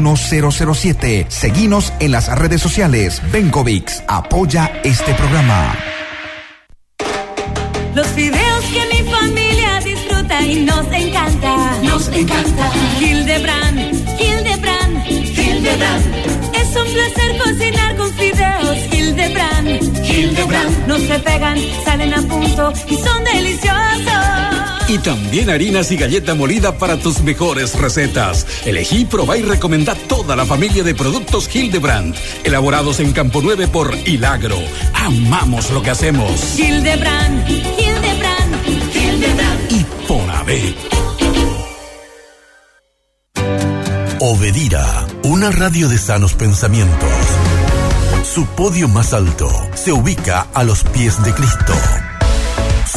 1007. Seguinos en las redes sociales. Benkovics apoya este programa. Los videos que mi familia disfruta y nos encanta. Nos encanta. Hildebrand, Hildebrand, Hildebrand. Es un placer cocinar con fideos Hildebrand. Hildebrand. No se pegan, salen a punto y son deliciosos. Y también harinas y galleta molida para tus mejores recetas. Elegí, probá y recomendá toda la familia de productos Hildebrand, elaborados en Campo 9 por Hilagro. Amamos lo que hacemos. Hildebrand, Hildebrand, Hildebrand. Y Ponabé. Obedira, una radio de sanos pensamientos. Su podio más alto se ubica a los pies de Cristo.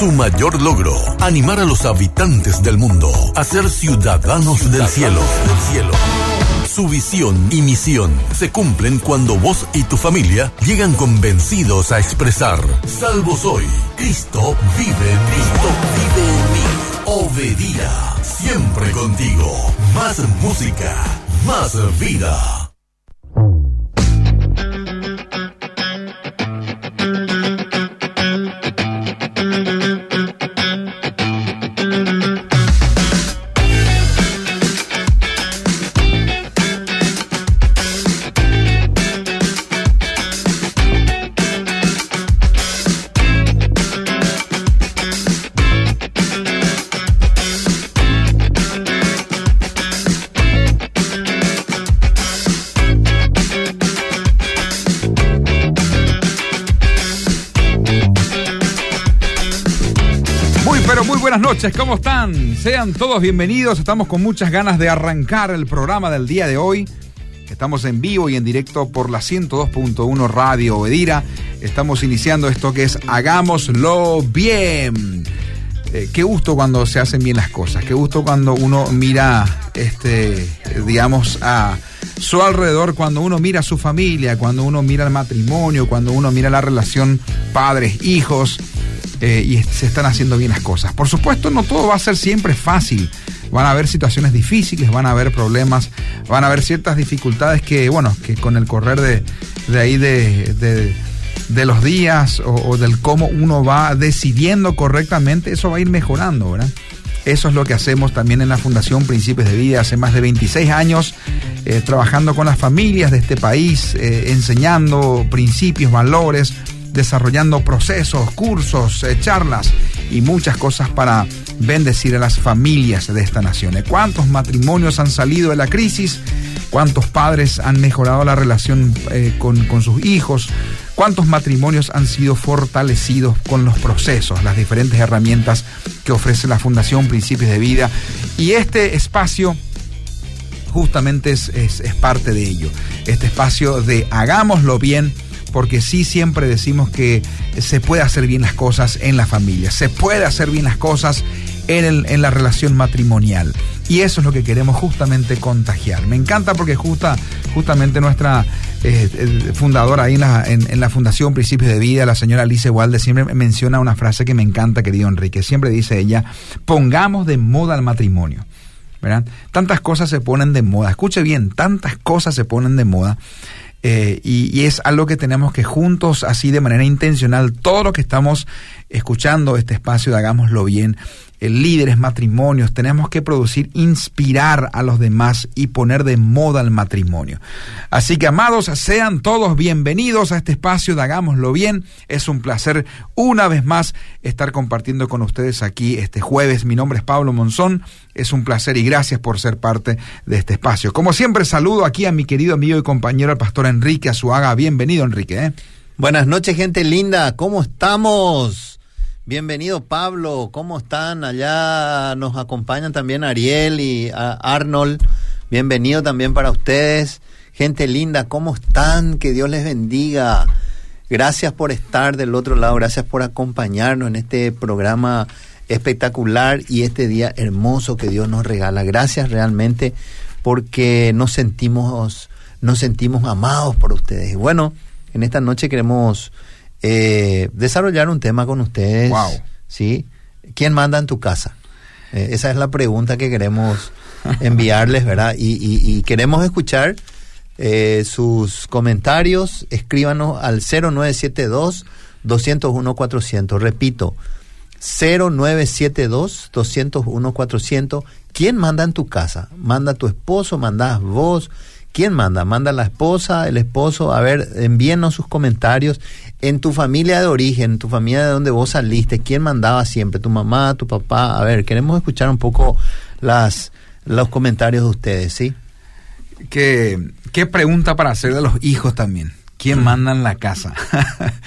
Su mayor logro, animar a los habitantes del mundo a ser ciudadanos del cielo. Su visión y misión se cumplen cuando vos y tu familia llegan convencidos a expresar, salvo soy, Cristo vive Cristo vive en mí. Obedira, siempre contigo. Más música, más vida. Sean todos bienvenidos, estamos con muchas ganas de arrancar el programa del día de hoy. Estamos en vivo y en directo por la 102.1 Radio Obedira. Estamos iniciando esto que es Hagámoslo bien. Eh, qué gusto cuando se hacen bien las cosas, qué gusto cuando uno mira, este, digamos, a su alrededor, cuando uno mira a su familia, cuando uno mira el matrimonio, cuando uno mira la relación padres-hijos eh, y se están haciendo bien las cosas. Por supuesto, no todo va a ser siempre fácil. Van a haber situaciones difíciles, van a haber problemas, van a haber ciertas dificultades que, bueno, que con el correr de, de ahí de, de, los días o, o, del cómo uno va decidiendo correctamente, eso va a ir mejorando, ¿verdad? Eso es lo que hacemos también en la Fundación Principios de Vida hace más de 26 años, eh, trabajando con las familias de este país, eh, enseñando principios, valores, desarrollando procesos, cursos, eh, charlas y muchas cosas para bendecir a las familias de esta nación. ¿Cuántos matrimonios han salido de la crisis? ¿Cuántos padres han mejorado la relación eh, con, con sus hijos? ¿Cuántos matrimonios han sido fortalecidos con los procesos, las diferentes herramientas que ofrece la Fundación Principios de Vida? Y este espacio justamente es, es parte de ello. Este espacio de hagámoslo bien porque sí siempre decimos que se puede hacer bien las cosas en la familia, se puede hacer bien las cosas en, la relación matrimonial. Y eso es lo que queremos justamente contagiar. Me encanta porque justa, justamente nuestra eh, fundadora ahí en la, Fundación Principios de Vida, la señora Alice Walde, siempre menciona una frase que me encanta, querido Enrique. Siempre dice ella, pongamos de moda el matrimonio. Tantas cosas se ponen de moda. Escuche bien, tantas cosas se ponen de moda. Eh, y, y, es algo que tenemos que juntos, así de manera intencional, todo lo que estamos escuchando este espacio de Hagámoslo Bien, líderes, matrimonios, tenemos que producir, inspirar a los demás y poner de moda el matrimonio. Así que amados, sean todos bienvenidos a este espacio de Hagámoslo Bien. Es un placer una vez más estar compartiendo con ustedes aquí este jueves. Mi nombre es Pablo Monzón. Es un placer y gracias por ser parte de este espacio. Como siempre, saludo aquí a mi querido amigo y compañero, el pastor Enrique Azuaga. Bienvenido, Enrique. ¿eh? Buenas noches, gente linda. ¿Cómo estamos? Bienvenido, Pablo. ¿Cómo están? Allá nos acompañan también Ariel y Arnold. Bienvenido también para ustedes. Gente linda, ¿cómo están? Que Dios les bendiga. Gracias por estar del otro lado, gracias por acompañarnos en este programa espectacular y este día hermoso que Dios nos regala. Gracias realmente porque nos sentimos, nos sentimos amados por ustedes. Y bueno, en esta noche queremos eh, desarrollar un tema con ustedes. Wow. ¿Sí? ¿Quién manda en tu casa? Eh, esa es la pregunta que queremos enviarles, ¿verdad? Y, y, queremos escuchar eh, sus comentarios. Escríbanos al 0972 201 400. Repito, 0972 201 400. ¿Quién manda en tu casa? ¿Manda tu esposo? ¿Mandás vos? ¿Quién manda? ¿Manda la esposa, el esposo? A ver, envíenos sus comentarios. En tu familia de origen, en tu familia de donde vos saliste, ¿quién mandaba siempre? ¿Tu mamá, tu papá? A ver, queremos escuchar un poco las, los comentarios de ustedes, ¿sí? ¿Qué, qué pregunta para hacer de los hijos también? ¿Quién manda en la casa?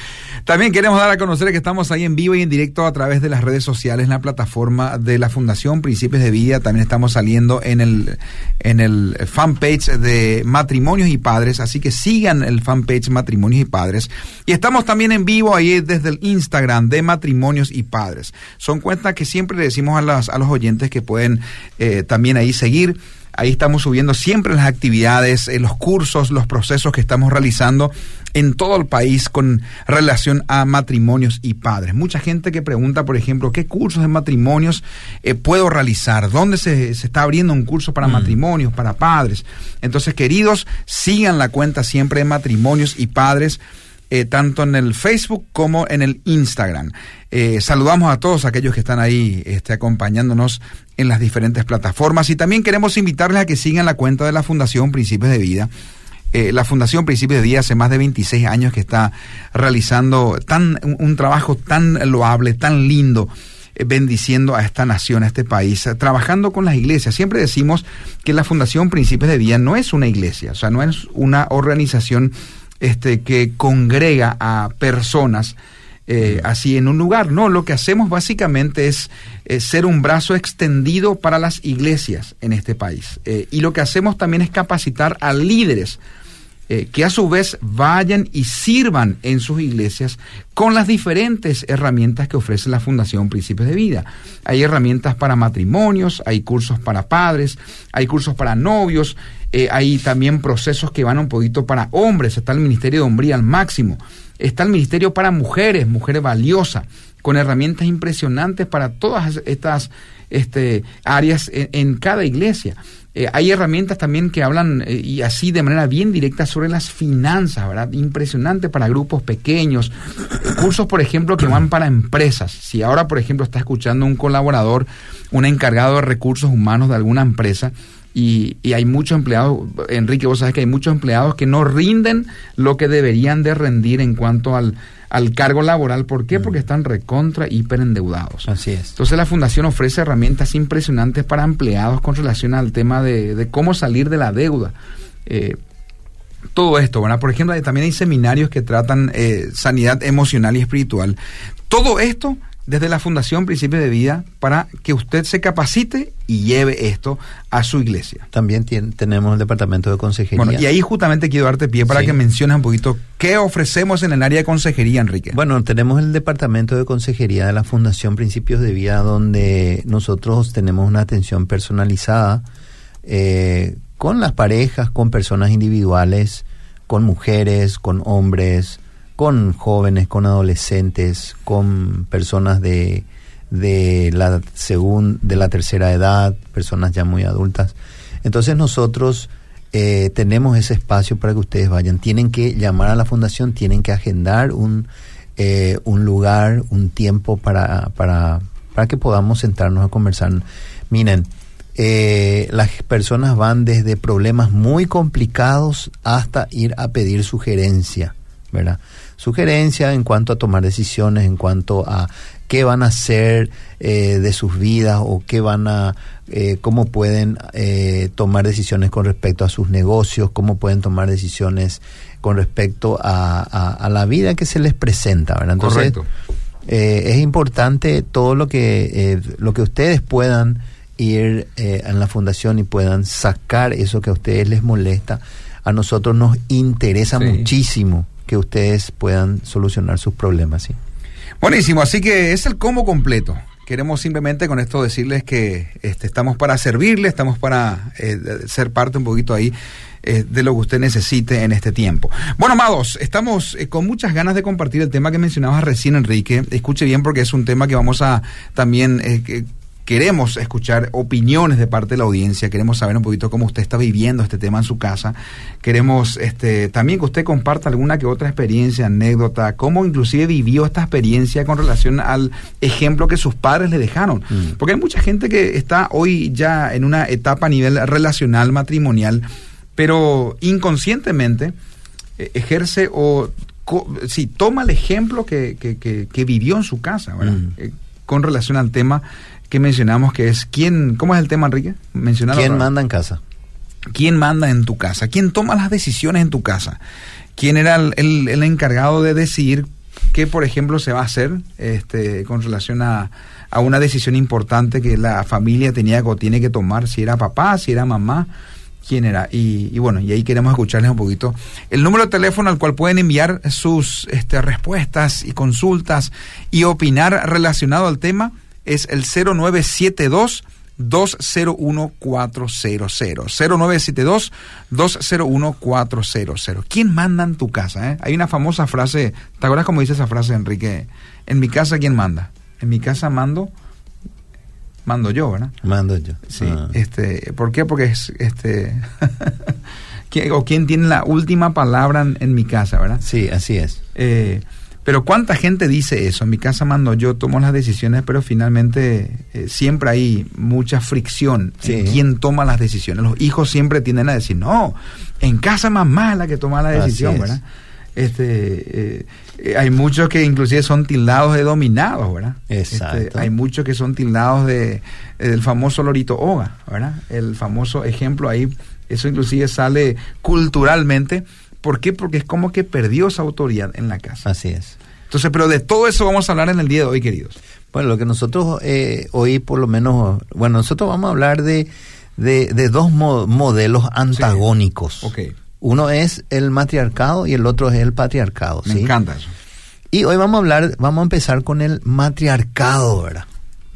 También queremos dar a conocer que estamos ahí en vivo y en directo a través de las redes sociales, en la plataforma de la Fundación Principios de Vida. También estamos saliendo en el, en el fanpage de Matrimonios y Padres, así que sigan el fanpage Matrimonios y Padres. Y estamos también en vivo ahí desde el Instagram de Matrimonios y Padres. Son cuentas que siempre le decimos a, las, a los oyentes que pueden eh, también ahí seguir. Ahí estamos subiendo siempre las actividades, eh, los cursos, los procesos que estamos realizando en todo el país con relación a matrimonios y padres. Mucha gente que pregunta, por ejemplo, ¿qué cursos de matrimonios eh, puedo realizar? ¿Dónde se, está abriendo un curso para mm. matrimonios, para padres? Entonces, queridos, sigan la cuenta siempre de matrimonios y padres. Eh, tanto en el Facebook como en el Instagram. saludamos a todos aquellos que están ahí este, acompañándonos en las diferentes plataformas y también queremos invitarles a que sigan la cuenta de la Fundación Principios de Vida. Eh, la Fundación Principios de Vida hace más de 26 años que está realizando tan, un, trabajo tan loable, tan lindo eh, bendiciendo a esta nación, a este país, eh, trabajando con las iglesias. Siempre decimos que la Fundación Principios de Vida no es una iglesia, o sea, no es una organización este, que congrega a personas eh, así en un lugar. No, lo que hacemos básicamente es eh, ser un brazo extendido para las iglesias en este país. Eh, y lo que hacemos también es capacitar a líderes que a su vez vayan y sirvan en sus iglesias con las diferentes herramientas que ofrece la Fundación Principios de Vida. Hay herramientas para matrimonios, hay cursos para padres, hay cursos para novios, hay también procesos que van un poquito para hombres, está el Ministerio de Hombría al máximo. Está el Ministerio para Mujeres, Mujeres Valiosa, con herramientas impresionantes para todas estas este, áreas en, cada iglesia. Eh, hay herramientas también que hablan eh, y así de manera bien directa sobre las finanzas, ¿verdad? Impresionante para grupos pequeños. cursos, por ejemplo, que van para empresas. Si ahora, por ejemplo, está escuchando un colaborador, un encargado de recursos humanos de alguna empresa, y, hay muchos empleados, Enrique, vos sabes que hay muchos empleados que no rinden lo que deberían de rendir en cuanto al, al cargo laboral. ¿Por qué? Mm. Porque están recontra, hiper endeudados. Así es. Entonces la fundación ofrece herramientas impresionantes para empleados con relación al tema de, cómo salir de la deuda. Eh, todo esto, ¿verdad? Por ejemplo, también hay seminarios que tratan eh, sanidad emocional y espiritual. Todo esto desde la Fundación Principio de Vida para que usted se capacite y lleve esto a su iglesia. También tenemos el departamento de consejería. Bueno, y ahí justamente quiero darte pie para que menciones un poquito qué ofrecemos en el área de consejería, Enrique. Bueno, tenemos el departamento de consejería de la Fundación Principios de Vida donde nosotros tenemos una atención personalizada eh, con las parejas, con personas individuales, con mujeres, con hombres, con jóvenes, con adolescentes, con personas de, de la segunda, de la tercera edad, personas ya muy adultas. Entonces nosotros eh, tenemos ese espacio para que ustedes vayan. Tienen que llamar a la fundación, tienen que agendar un, eh, un lugar, un tiempo para, para, para que podamos sentarnos a conversar. Miren, eh, las personas van desde problemas muy complicados hasta ir a pedir sugerencia, ¿verdad? Sugerencia en cuanto a tomar decisiones, en cuanto a qué van a hacer eh, de sus vidas o qué van a, eh, cómo pueden eh, tomar decisiones con respecto a sus negocios, cómo pueden tomar decisiones con respecto a, a- a la vida que se les presenta, ¿verdad? Entonces, Correcto. eh, es importante todo lo que eh, lo que ustedes puedan ir eh, en la fundación y puedan sacar eso que a ustedes les molesta. A nosotros nos interesa Sí. muchísimo que ustedes puedan solucionar sus problemas, ¿sí? Buenísimo, así que es el combo completo. Queremos simplemente con esto decirles que este, estamos para servirle, estamos para eh, ser parte un poquito ahí eh, de lo que usted necesite en este tiempo. Bueno, amados, estamos eh, con muchas ganas de compartir el tema que mencionabas recién, Enrique. Escuche bien porque es un tema que vamos a también... que Queremos escuchar opiniones de parte de la audiencia, queremos saber un poquito cómo usted está viviendo este tema en su casa, queremos este, también que usted comparta alguna que otra experiencia, anécdota, cómo inclusive vivió esta experiencia con relación al ejemplo que sus padres le dejaron. Mm. Porque hay mucha gente que está hoy ya en una etapa a nivel relacional, matrimonial, pero inconscientemente eh, ejerce o sí, toma el ejemplo que, que- que- que vivió en su casa, ¿verdad? Mm. Eh, con relación al tema que mencionamos, que es quién, ¿cómo es el tema, Enrique? Mencionalo ¿Quién manda en casa? ¿Quién manda en tu casa? ¿Quién toma las decisiones en tu casa? ¿Quién era el, el- el encargado de decidir qué, por ejemplo, se va a hacer este, con relación a, a una decisión importante que la familia tenía o tiene que tomar? Si era papá, si era mamá, quién era. Y, y bueno, y ahí queremos escucharles un poquito. El número de teléfono al cual pueden enviar sus este, respuestas y consultas y opinar relacionado al tema es el 0972 201-400. 0972-201-400. ¿Quién manda en tu casa? eh? Hay una famosa frase, ¿te acuerdas cómo dice esa frase, Enrique? En mi casa, ¿quién manda? En mi casa mando, mando yo, ¿verdad? Mando yo. Sí. Ah. Este, ¿Por qué? Porque es, este, ¿quién- o quién tiene la última palabra en, en mi casa, ¿verdad? Sí, así es. Eh, pero ¿cuánta gente dice eso? En mi casa mando yo, tomo las decisiones, pero finalmente eh, siempre hay mucha fricción en quién toma las decisiones. Los hijos siempre tienden a decir, no, en casa mamá es la que toma la decisión. ¿verdad? Este, eh, eh, hay muchos que inclusive son tildados de dominados, ¿verdad? Exacto. Este, hay muchos que son tildados de del famoso Lorito Oga, ¿verdad? El famoso ejemplo ahí, eso inclusive sale culturalmente. ¿Por qué? Porque es como que perdió esa autoridad en la casa. Así es. Entonces, pero de todo eso vamos a hablar en el día de hoy, queridos. Bueno, lo que nosotros eh, hoy por lo menos, bueno, nosotros vamos a hablar de, de, de dos mo- modelos antagónicos. Ok. Uno es el matriarcado y el otro es el patriarcado. Me ¿sí? encanta eso. Y hoy vamos a hablar, vamos a empezar con el matriarcado, ¿verdad?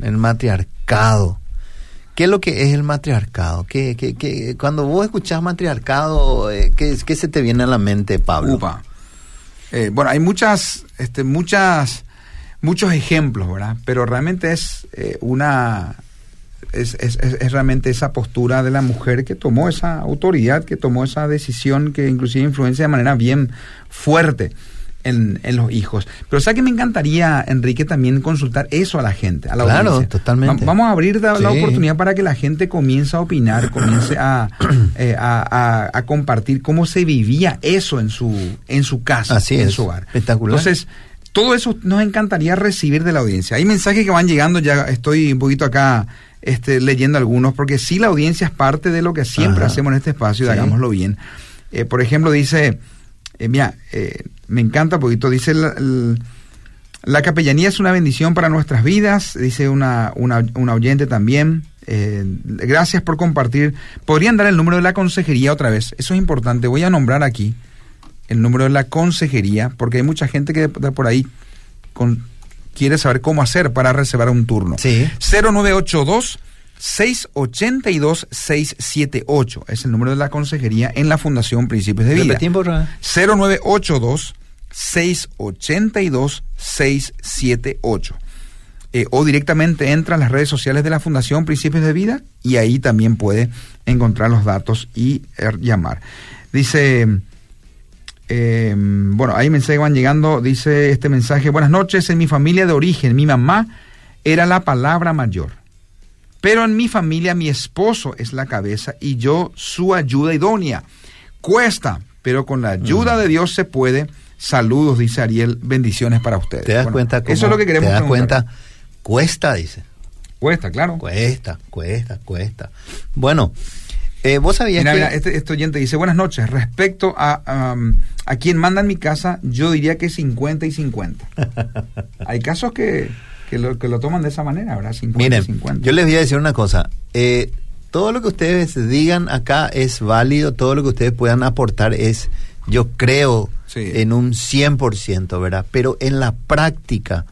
El matriarcado. ¿Qué es lo que es el matriarcado? ¿Qué, qué, qué- cuando vos escuchás matriarcado, eh, ¿qué, qué se te viene a la mente, Pablo? Eh, bueno, hay muchas, este, muchas, muchos ejemplos, ¿verdad? Pero realmente es eh, una, es- es- es realmente esa postura de la mujer que tomó esa autoridad, que tomó esa decisión que inclusive influencia de manera bien fuerte en, en los hijos. Pero ¿sabes que me encantaría, Enrique, también consultar eso a la gente, a la Claro, audiencia? totalmente. Va- vamos a abrir la, oportunidad para que la gente comience a opinar, comience a, eh, a, a- a compartir cómo se vivía eso en su, en su casa, Así en es. su hogar. Espectacular. Entonces, todo eso nos encantaría recibir de la audiencia. Hay mensajes que van llegando, ya estoy un poquito acá este, leyendo algunos, porque sí la audiencia es parte de lo que siempre Ajá. hacemos en este espacio, y Sí. hagámoslo bien. Eh, por ejemplo, dice, eh, mira, eh, me encanta un poquito, dice la, el- la capellanía es una bendición para nuestras vidas, dice una, una, una oyente también. Eh, gracias por compartir. ¿Podrían dar el número de la consejería otra vez? Eso es importante. Voy a nombrar aquí el número de la consejería, porque hay mucha gente que de por ahí con- quiere saber cómo hacer para reservar un turno. Sí. 0982 682 678 es el número de la consejería en la Fundación Principios de Vida. Repetim, por favor. 0982 682 678 Eh, o directamente entra a las redes sociales de la Fundación Principios de Vida y ahí también puede encontrar los datos y eh, llamar. Dice, eh, bueno, mensajes que van llegando, dice este mensaje, buenas noches, en mi familia de origen, mi mamá era la palabra mayor. Pero en mi familia mi esposo es la cabeza y yo su ayuda idónea. Cuesta, pero con la ayuda Mm. de Dios se puede. Saludos, dice Ariel. Bendiciones para ustedes. ¿Te das Bueno, cuenta? Eso es cómo- lo que queremos ¿Te das preguntar. cuenta? Cuesta, dice. Cuesta, claro. Cuesta, cuesta, cuesta. Bueno, eh, vos sabías Mira, que... mira, este, este oyente dice, buenas noches, respecto a, um, a quien manda en mi casa, yo diría que 50 y 50. Hay casos que, que, lo, que lo toman de esa manera, ¿verdad? 50 y Miren, 50. yo les voy a decir una cosa. Eh, todo lo que ustedes digan acá es válido, todo lo que ustedes puedan aportar es, yo creo, Sí. en un 100%, ¿verdad? Pero en la práctica,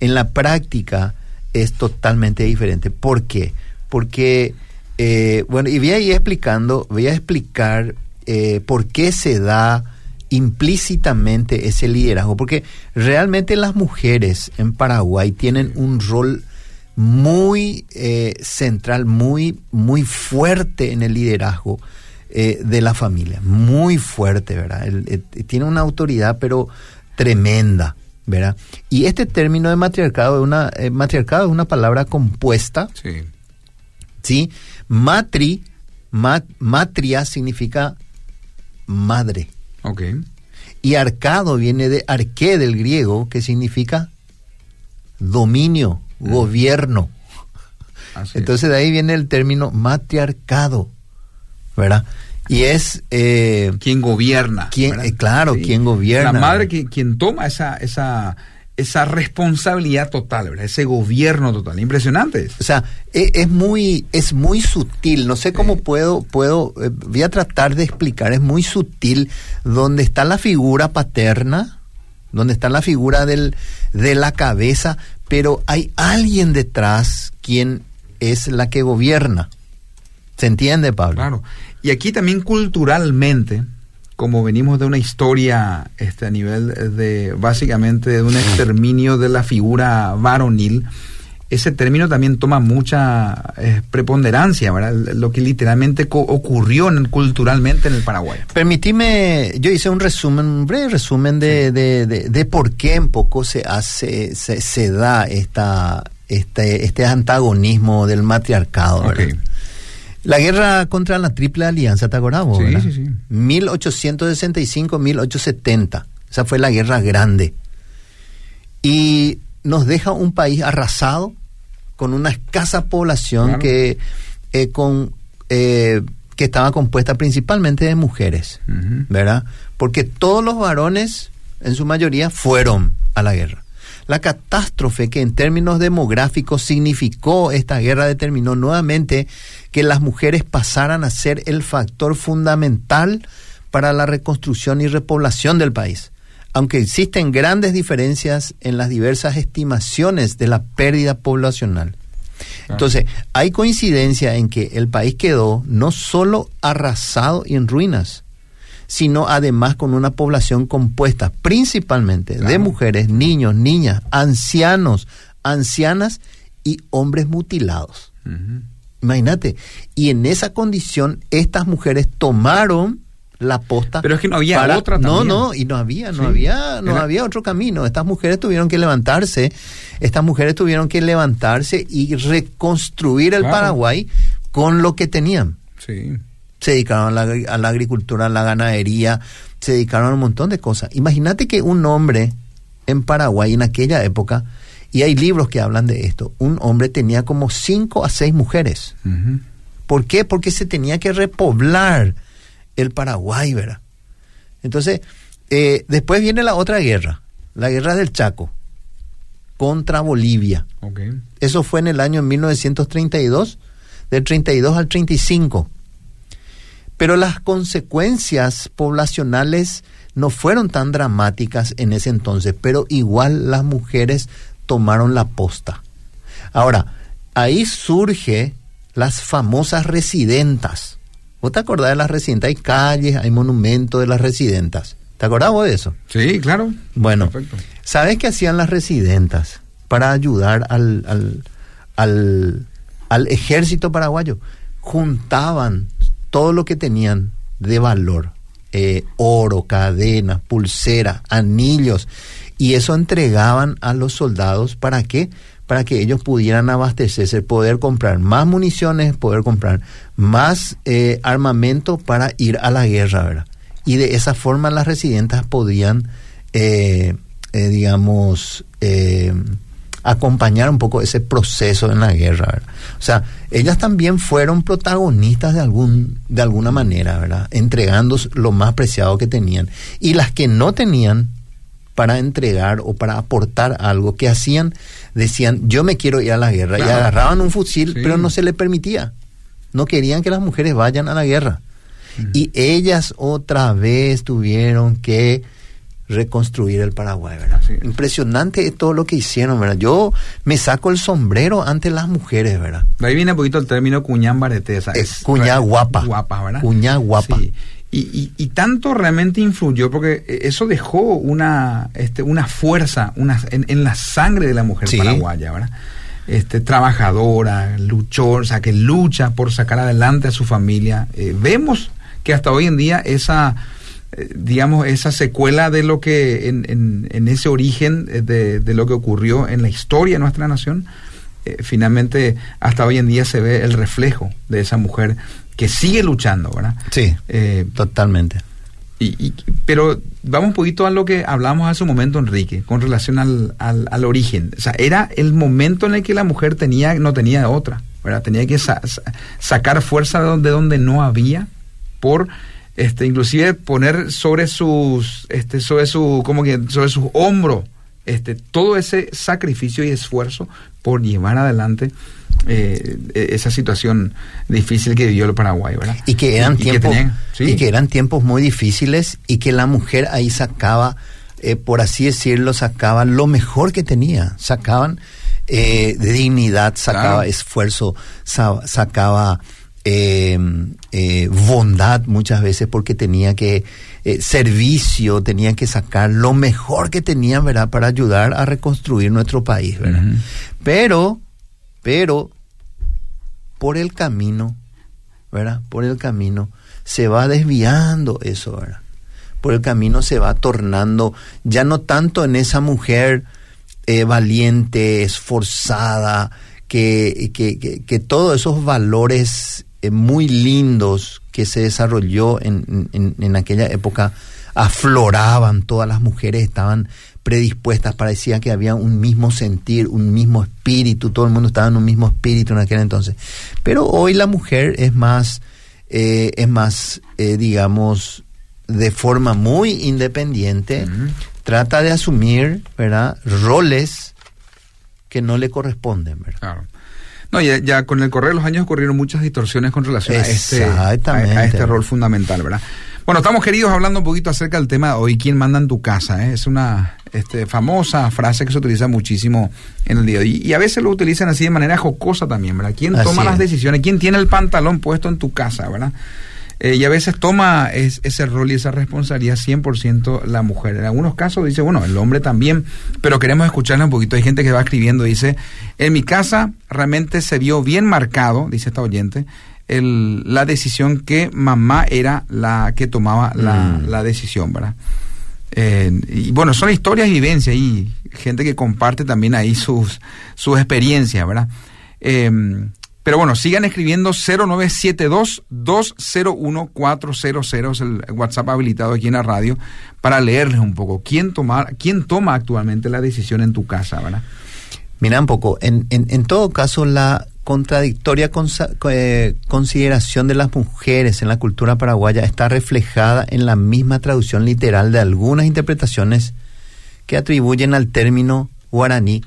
en la práctica es totalmente diferente. ¿Por qué? Porque, eh, bueno, y voy a ir explicando, voy a explicar eh, por qué se da implícitamente ese liderazgo, porque realmente las mujeres en Paraguay tienen un rol muy eh, central, muy, muy fuerte en el liderazgo eh, de la familia, muy fuerte, ¿verdad? El- el- tiene una autoridad, pero tremenda, ¿verdad? Y este término de matriarcado, es una, eh, matriarcado es una palabra compuesta, Sí. ¿sí? Matri, mat- matria significa madre. Ok. Y arcado viene de arqué del griego, que significa dominio, gobierno. Así Entonces de ahí viene el término matriarcado, ¿verdad? Y es... eh, quien gobierna. ¿Quién- ¿verdad? eh, claro, quien gobierna. La madre que, quien toma esa, esa, esa responsabilidad total, ¿verdad? Ese gobierno total. Impresionante. O sea, e- es, muy, es muy sutil. No sé cómo puedo, puedo, eh, voy a tratar de explicar. Es muy sutil donde está la figura paterna, donde está la figura del, de la cabeza, pero hay alguien detrás quien es la que gobierna. ¿Se entiende, Pablo? Claro. Y aquí también culturalmente, como venimos de una historia este, a nivel de básicamente de un exterminio de la figura varonil, ese término también toma mucha eh, preponderancia, ¿verdad? Lo que literalmente co- ocurrió en- culturalmente en el Paraguay. Permitime, yo hice un resumen, un breve resumen de, de, de- de por qué un poco se hace, se, se da esta, este, este antagonismo del matriarcado. ¿verdad? La guerra contra la Triple Alianza, ¿te acordás vos, Sí, verdad? sí, sí. 1865-1870. Esa fue la guerra grande. Y nos deja un país arrasado, con una escasa población Claro. que, eh, con, eh, que estaba compuesta principalmente de mujeres. ¿verdad? Porque todos los varones, en su mayoría, fueron a la guerra. La catástrofe que en términos demográficos significó esta guerra determinó nuevamente que las mujeres pasaran a ser el factor fundamental para la reconstrucción y repoblación del país. Aunque existen grandes diferencias en las diversas estimaciones de la pérdida poblacional. Entonces, hay coincidencia en que el país quedó no solo arrasado y en ruinas, sino además con una población compuesta principalmente de mujeres, niños, niñas, ancianos, ancianas y hombres mutilados. Imagínate. Y en esa condición, estas mujeres tomaron la posta. Pero es que no había otra No, no, y no había, no Sí. había, no Era- había otro camino. Estas mujeres tuvieron que levantarse, estas mujeres tuvieron que levantarse y reconstruir el Claro. Paraguay con lo que tenían. Sí. Se dedicaron a la, agri- a la agricultura, a la ganadería, se dedicaron a un montón de cosas. Imagínate que un hombre en Paraguay en aquella época, y hay libros que hablan de esto, un hombre tenía como cinco a seis mujeres. ¿Por qué? Porque se tenía que repoblar el Paraguay, ¿verdad? Entonces, eh, después viene la otra guerra, la guerra del Chaco, contra Bolivia. Ok. Eso fue en el año 1932, del 32 al 35. Pero las consecuencias poblacionales no fueron tan dramáticas en ese entonces, pero igual las mujeres tomaron la posta. Ahora, ahí surge las famosas residentas. ¿Vos te acordás de las residentas? Hay calles, hay monumentos de las residentas. ¿Te acordás vos de eso? Sí, claro. Bueno, Perfecto. ¿sabes qué hacían las residentas para ayudar al, al, al, al ejército paraguayo? Juntaban todo lo que tenían de valor, eh, oro, cadenas, pulseras, anillos, y eso entregaban a los soldados para qué? para que ellos pudieran abastecerse, poder comprar más municiones, poder comprar más eh, armamento para ir a la guerra, ¿verdad? Y de esa forma las residentas podían, eh, eh, digamos, eh, acompañar un poco ese proceso en la guerra, ¿verdad? O sea, ellas también fueron protagonistas de algún de alguna manera, ¿verdad? Entregando lo más preciado que tenían y las que no tenían para entregar o para aportar algo que hacían decían, "Yo me quiero ir a la guerra" y agarraban un fusil, Sí. pero no se les permitía. No querían que las mujeres vayan a la guerra. Y ellas otra vez tuvieron que reconstruir el Paraguay, ¿verdad? Es. Impresionante todo lo que hicieron, ¿verdad? Yo me saco el sombrero ante las mujeres, ¿verdad? De ahí viene un poquito el término cuñán baretesa. Es cuñá guapa. Guapa, ¿verdad? Cuñá guapa. Sí. Y, y- y tanto realmente influyó porque eh, eso dejó una, este, una fuerza una, en, en la sangre de la mujer Sí. paraguaya, ¿verdad? Este, trabajadora, luchó, o sea, que lucha por sacar adelante a su familia. Eh, vemos que hasta hoy en día esa, eh, digamos, esa secuela de lo que, en, en- en ese origen eh, de, de lo que ocurrió en la historia de nuestra nación, eh, finalmente hasta hoy en día se ve el reflejo de esa mujer que sigue luchando, ¿verdad? Sí, Eh, totalmente. y, y- pero vamos un poquito a lo que hablamos hace un momento, Enrique, con relación al, al, al origen. O sea, era el momento en el que la mujer tenía, no tenía otra, ¿verdad? Tenía que sa- sa- sacar fuerza de donde, donde no había, por este, inclusive poner sobre sus, este, sobre su, como que sobre sus hombros, este, todo ese sacrificio y esfuerzo por llevar adelante eh, esa situación difícil que vivió el Paraguay, ¿verdad? Y que eran tiempos tenían- sí. y que eran tiempos muy difíciles y que la mujer ahí sacaba eh, por así decirlo sacaba lo mejor que tenía sacaban eh, de dignidad sacaba Claro. esfuerzo sa- sacaba eh, eh, bondad muchas veces porque tenía que eh, servicio tenía que sacar lo mejor que tenían verdad para ayudar a reconstruir nuestro país verdad pero pero por el camino, ¿verdad? Por el camino se va desviando eso, ¿verdad? Por el camino se va tornando ya no tanto en esa mujer eh, valiente, esforzada, que, que, que, que todos esos valores muy lindos que se desarrolló en, en, en aquella época afloraban, todas las mujeres estaban predispuestas, parecía que había un mismo sentir, un mismo espíritu, todo el mundo estaba en un mismo espíritu en aquel entonces. Pero hoy la mujer es más, eh, es más, eh, digamos, de forma muy independiente, trata de asumir, ¿verdad?, roles que no le corresponden, ¿verdad? Claro. No, ya, ya con el correr de los años ocurrieron muchas distorsiones con relación a este, a, este rol fundamental, ¿verdad? Bueno, estamos queridos hablando un poquito acerca del tema de hoy, ¿quién manda en tu casa? eh? Es una este, famosa frase que se utiliza muchísimo en el día de hoy. Y a veces lo utilizan así de manera jocosa también, ¿verdad? ¿Quién Así toma las es. decisiones? ¿Quién tiene el pantalón puesto en tu casa, ¿verdad? Eh, y a veces toma es- ese rol y esa responsabilidad 100% la mujer. En algunos casos dice, bueno, el hombre también, pero queremos escucharle un poquito. Hay gente que va escribiendo, dice, en mi casa realmente se vio bien marcado, dice esta oyente, el- la decisión que mamá era la que tomaba la, Mm. la decisión, ¿verdad? Eh, y bueno, son historias y vivencias y gente que comparte también ahí sus, sus experiencias, ¿verdad? Eh, pero bueno, sigan escribiendo 0972-201-400 es el WhatsApp habilitado aquí en la radio para leerles un poco. ¿Quién, toma, quién toma actualmente la decisión en tu casa, verdad? Mira un poco, en, en, todo caso la contradictoria eh, consideración de las mujeres en la cultura paraguaya está reflejada en la misma traducción literal de algunas interpretaciones que atribuyen al término guaraní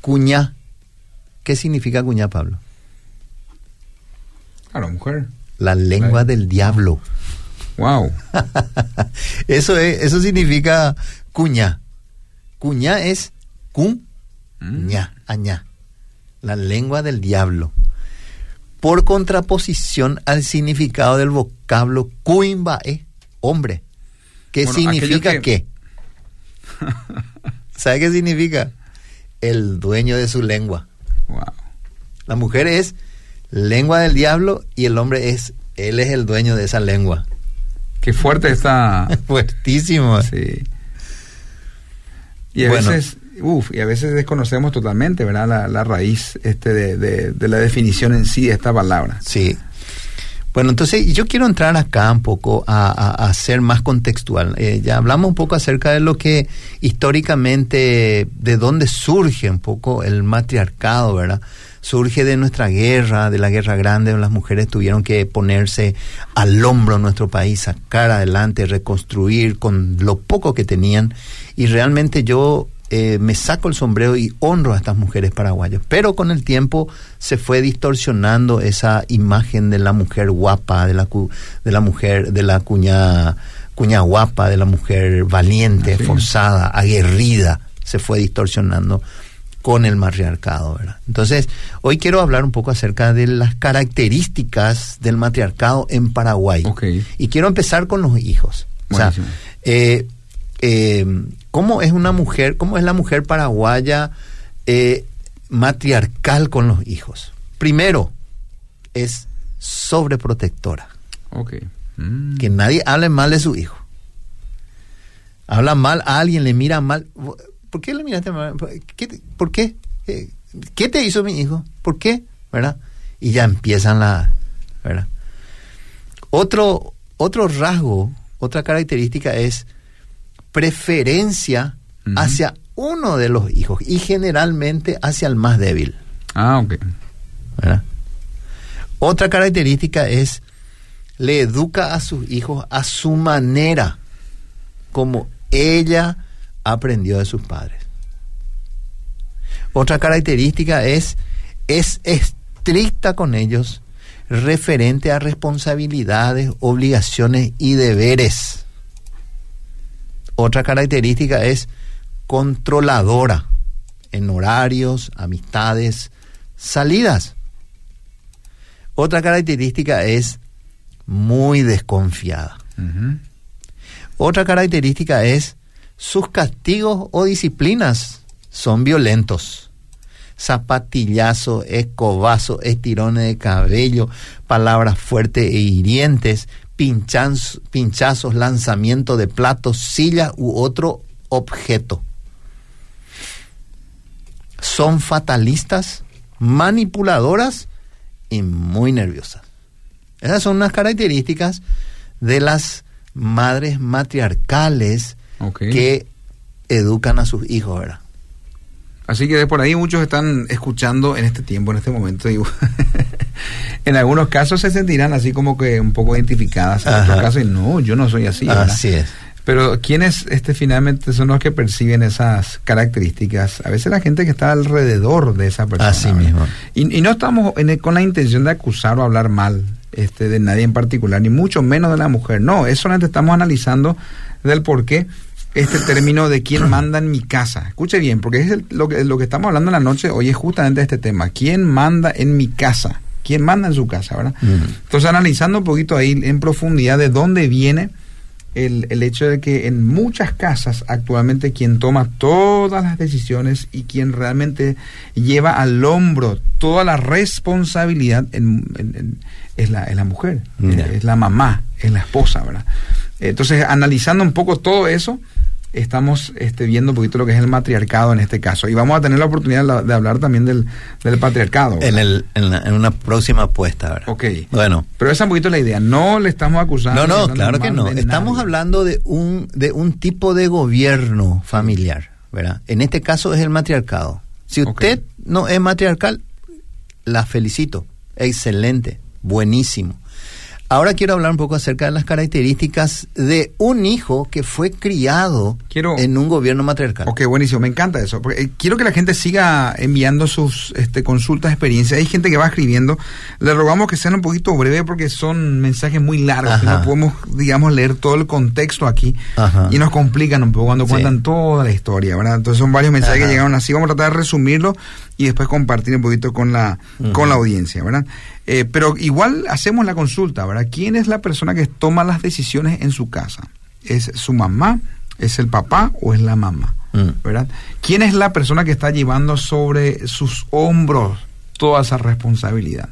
cuñá. ¿Qué significa cuñá, Pablo? Claro, mujer. La lengua Ay. del diablo. Wow. eso es, eso significa cuñá. Cuñá es cuñá, añá. La lengua del diablo. Por contraposición al significado del vocablo cuimbae, hombre. ¿Qué Bueno, significa que- qué? ¿Sabe qué significa? El dueño de su lengua. wow. La mujer es lengua del diablo y el hombre es, él es el dueño de esa lengua. Qué fuerte está. Fuertísimo. Sí. Y a Bueno. veces, uf, y a veces desconocemos totalmente, ¿verdad? La, la raíz este de, de, de la definición en sí de esta palabra. Sí. Bueno, entonces yo quiero entrar acá un poco a, a- a ser más contextual. Eh, ya hablamos un poco acerca de lo que históricamente, de dónde surge un poco el matriarcado, ¿verdad? Surge de nuestra guerra, de la guerra grande, donde las mujeres tuvieron que ponerse al hombro nuestro país, sacar adelante, reconstruir con lo poco que tenían. Y realmente yo eh, me saco el sombrero y honro a estas mujeres paraguayas. Pero con el tiempo se fue distorsionando esa imagen de la mujer guapa, de la, cu- de la mujer, de la cuña, cuña guapa, de la mujer valiente, Así es. forzada, aguerrida. Se fue distorsionando con el matriarcado, ¿verdad? Entonces, hoy quiero hablar un poco acerca de las características del matriarcado en Paraguay. Ok. Y quiero empezar con los hijos. O sea, eh, eh, ¿cómo es una mujer, cómo es la mujer paraguaya eh, matriarcal con los hijos? Primero, es sobreprotectora. Ok. Mm. Que nadie hable mal de su hijo. Habla mal a alguien, le mira mal. ¿Por qué le miraste? ¿Qué te- ¿Por qué? Eh, ¿Qué te hizo mi hijo? ¿Por qué? ¿Verdad? Y ya empiezan la... ¿Verdad? Otro, otro rasgo, otra característica es preferencia hacia uno de los hijos y generalmente hacia el más débil. Ah, ok. ¿verdad? Otra característica es le educa a sus hijos a su manera, como ella aprendió de sus padres. Otra característica es es estricta con ellos referente a responsabilidades, obligaciones y deberes. Otra característica es controladora en horarios, amistades, salidas. Otra característica es muy desconfiada. Otra característica es sus castigos o disciplinas son violentos. Zapatillazo, escobazo, estirones de cabello, palabras fuertes e hirientes, pinchanz- pinchazos, lanzamiento de platos, silla u otro objeto. Son fatalistas, manipuladoras y muy nerviosas. Esas son unas características de las madres matriarcales Que educan a sus hijos, ¿verdad? Así que de por ahí muchos están escuchando en este tiempo, en este momento. Y en algunos casos se sentirán así como que un poco identificadas. En otros casos, no, yo no soy así. ¿verdad? Así es. Pero ¿quiénes este, finalmente son los que perciben esas características? A veces la gente que está alrededor de esa persona. Así ¿verdad? mismo. Y, y no estamos en el- con la intención de acusar o hablar mal este, de nadie en particular, ni mucho menos de la mujer. No, es solamente estamos analizando del por qué este término de quién manda en mi casa. Escuche bien, porque es el- lo, que, lo que estamos hablando en la noche hoy es justamente este tema. ¿Quién manda en mi casa? ¿Quién manda en su casa? ¿verdad? Entonces, analizando un poquito ahí en profundidad de dónde viene el, el hecho de que en muchas casas actualmente quien toma todas las decisiones y quien realmente lleva al hombro toda la responsabilidad en- en- en- es, la, es la mujer, Ya. es la mamá, es la esposa, ¿verdad? Entonces, analizando un poco todo eso, estamos este, viendo un poquito lo que es el matriarcado en este caso. Y vamos a tener la oportunidad de, de hablar también del, del patriarcado. En, el, en, la- en una próxima apuesta, ¿verdad? Ok. Bueno. Pero esa es un poquito la idea. No le estamos acusando. No, no, claro que no. Estamos nadie. hablando de un, de un tipo de gobierno familiar, ¿verdad? En este caso es el matriarcado. Si usted no es matriarcal, la felicito. Excelente, buenísimo. Ahora quiero hablar un poco acerca de las características de un hijo que fue criado Quiero- en un gobierno matriarcal. Ok, buenísimo, me encanta eso. Porque, eh, quiero que la gente siga enviando sus este, consultas, experiencias. Hay gente que va escribiendo. Le rogamos que sean un poquito breve porque son mensajes muy largos. que no podemos, digamos, leer todo el contexto aquí. Ajá. Y nos complican un poco cuando Sí. cuentan toda la historia, ¿verdad? Entonces son varios mensajes Ajá. que llegaron así. Vamos a tratar de resumirlo y después compartir un poquito con la, con la audiencia, ¿verdad? Eh, pero igual hacemos la consulta, ¿verdad? ¿Quién es la persona que toma las decisiones en su casa? ¿Es su mamá? ¿Es el papá o es la mamá? Mm. ¿Verdad? ¿Quién es la persona que está llevando sobre sus hombros toda esa responsabilidad?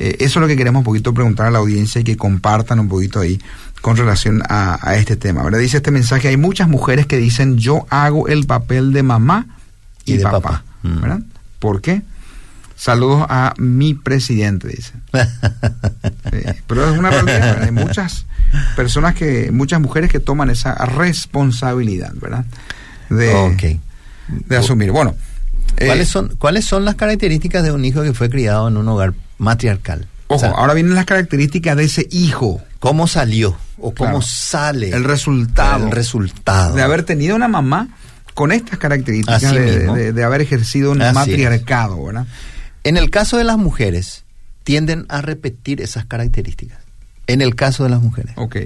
Eh, eso es lo que queremos un poquito preguntar a la audiencia y que compartan un poquito ahí con relación a, a este tema. ¿verdad? Dice este mensaje, hay muchas mujeres que dicen yo hago el papel de mamá y, Y de papá. papá. Mm. ¿verdad? ¿Por qué? Saludos a mi presidente, dice. Sí, pero es una realidad, hay muchas personas que, muchas mujeres que toman esa responsabilidad, ¿verdad? De, asumir. Bueno, eh, ¿Cuáles, son, ¿Cuáles son las características de un hijo que fue criado en un hogar matriarcal? ojo, O sea, ahora vienen las características de ese hijo, ¿Cómo salió? ¿O cómo Claro. sale? el resultado El resultado. de haber tenido una mamá con estas características de haber ejercido un Así matriarcado, ¿verdad? En el caso de las mujeres, tienden a repetir esas características. En el caso de las mujeres. Ok.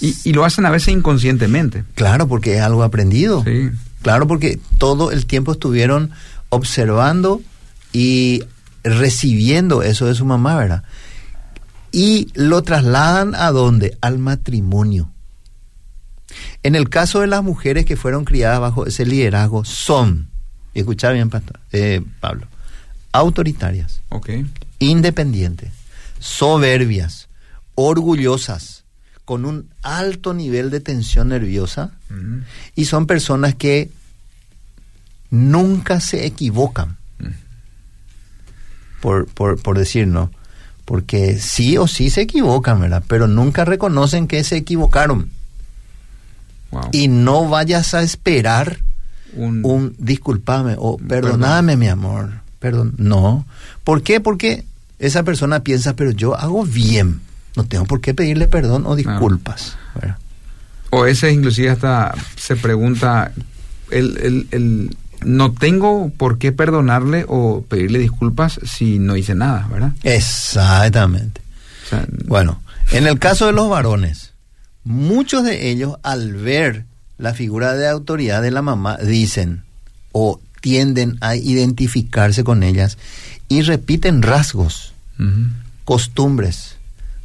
Y, y lo hacen a veces inconscientemente. Claro, porque es algo aprendido. Sí. Claro, porque todo el tiempo estuvieron observando y recibiendo eso de su mamá, ¿verdad? Y lo trasladan a dónde? Al matrimonio. En el caso de las mujeres que fueron criadas bajo ese liderazgo, son, y escucha bien, pastor, eh, Pablo, autoritarias, independientes, soberbias, orgullosas, con un alto nivel de tensión nerviosa, y son personas que nunca se equivocan. Por, por, por decir, ¿no? Porque sí o sí se equivocan, ¿verdad? Pero nunca reconocen que se equivocaron. Wow. Y no vayas a esperar un, un disculpame o perdoname, mi amor. Perdón. No. ¿Por qué? Porque esa persona piensa, pero yo hago bien. No tengo por qué pedirle perdón o disculpas. O ese inclusive hasta se pregunta, el, el, el- no tengo por qué perdonarle o pedirle disculpas si no hice nada, ¿verdad? Exactamente. O sea, Bueno, en el caso de los varones, muchos de ellos al ver la figura de autoridad de la mamá dicen o tienden a identificarse con ellas y repiten rasgos, costumbres,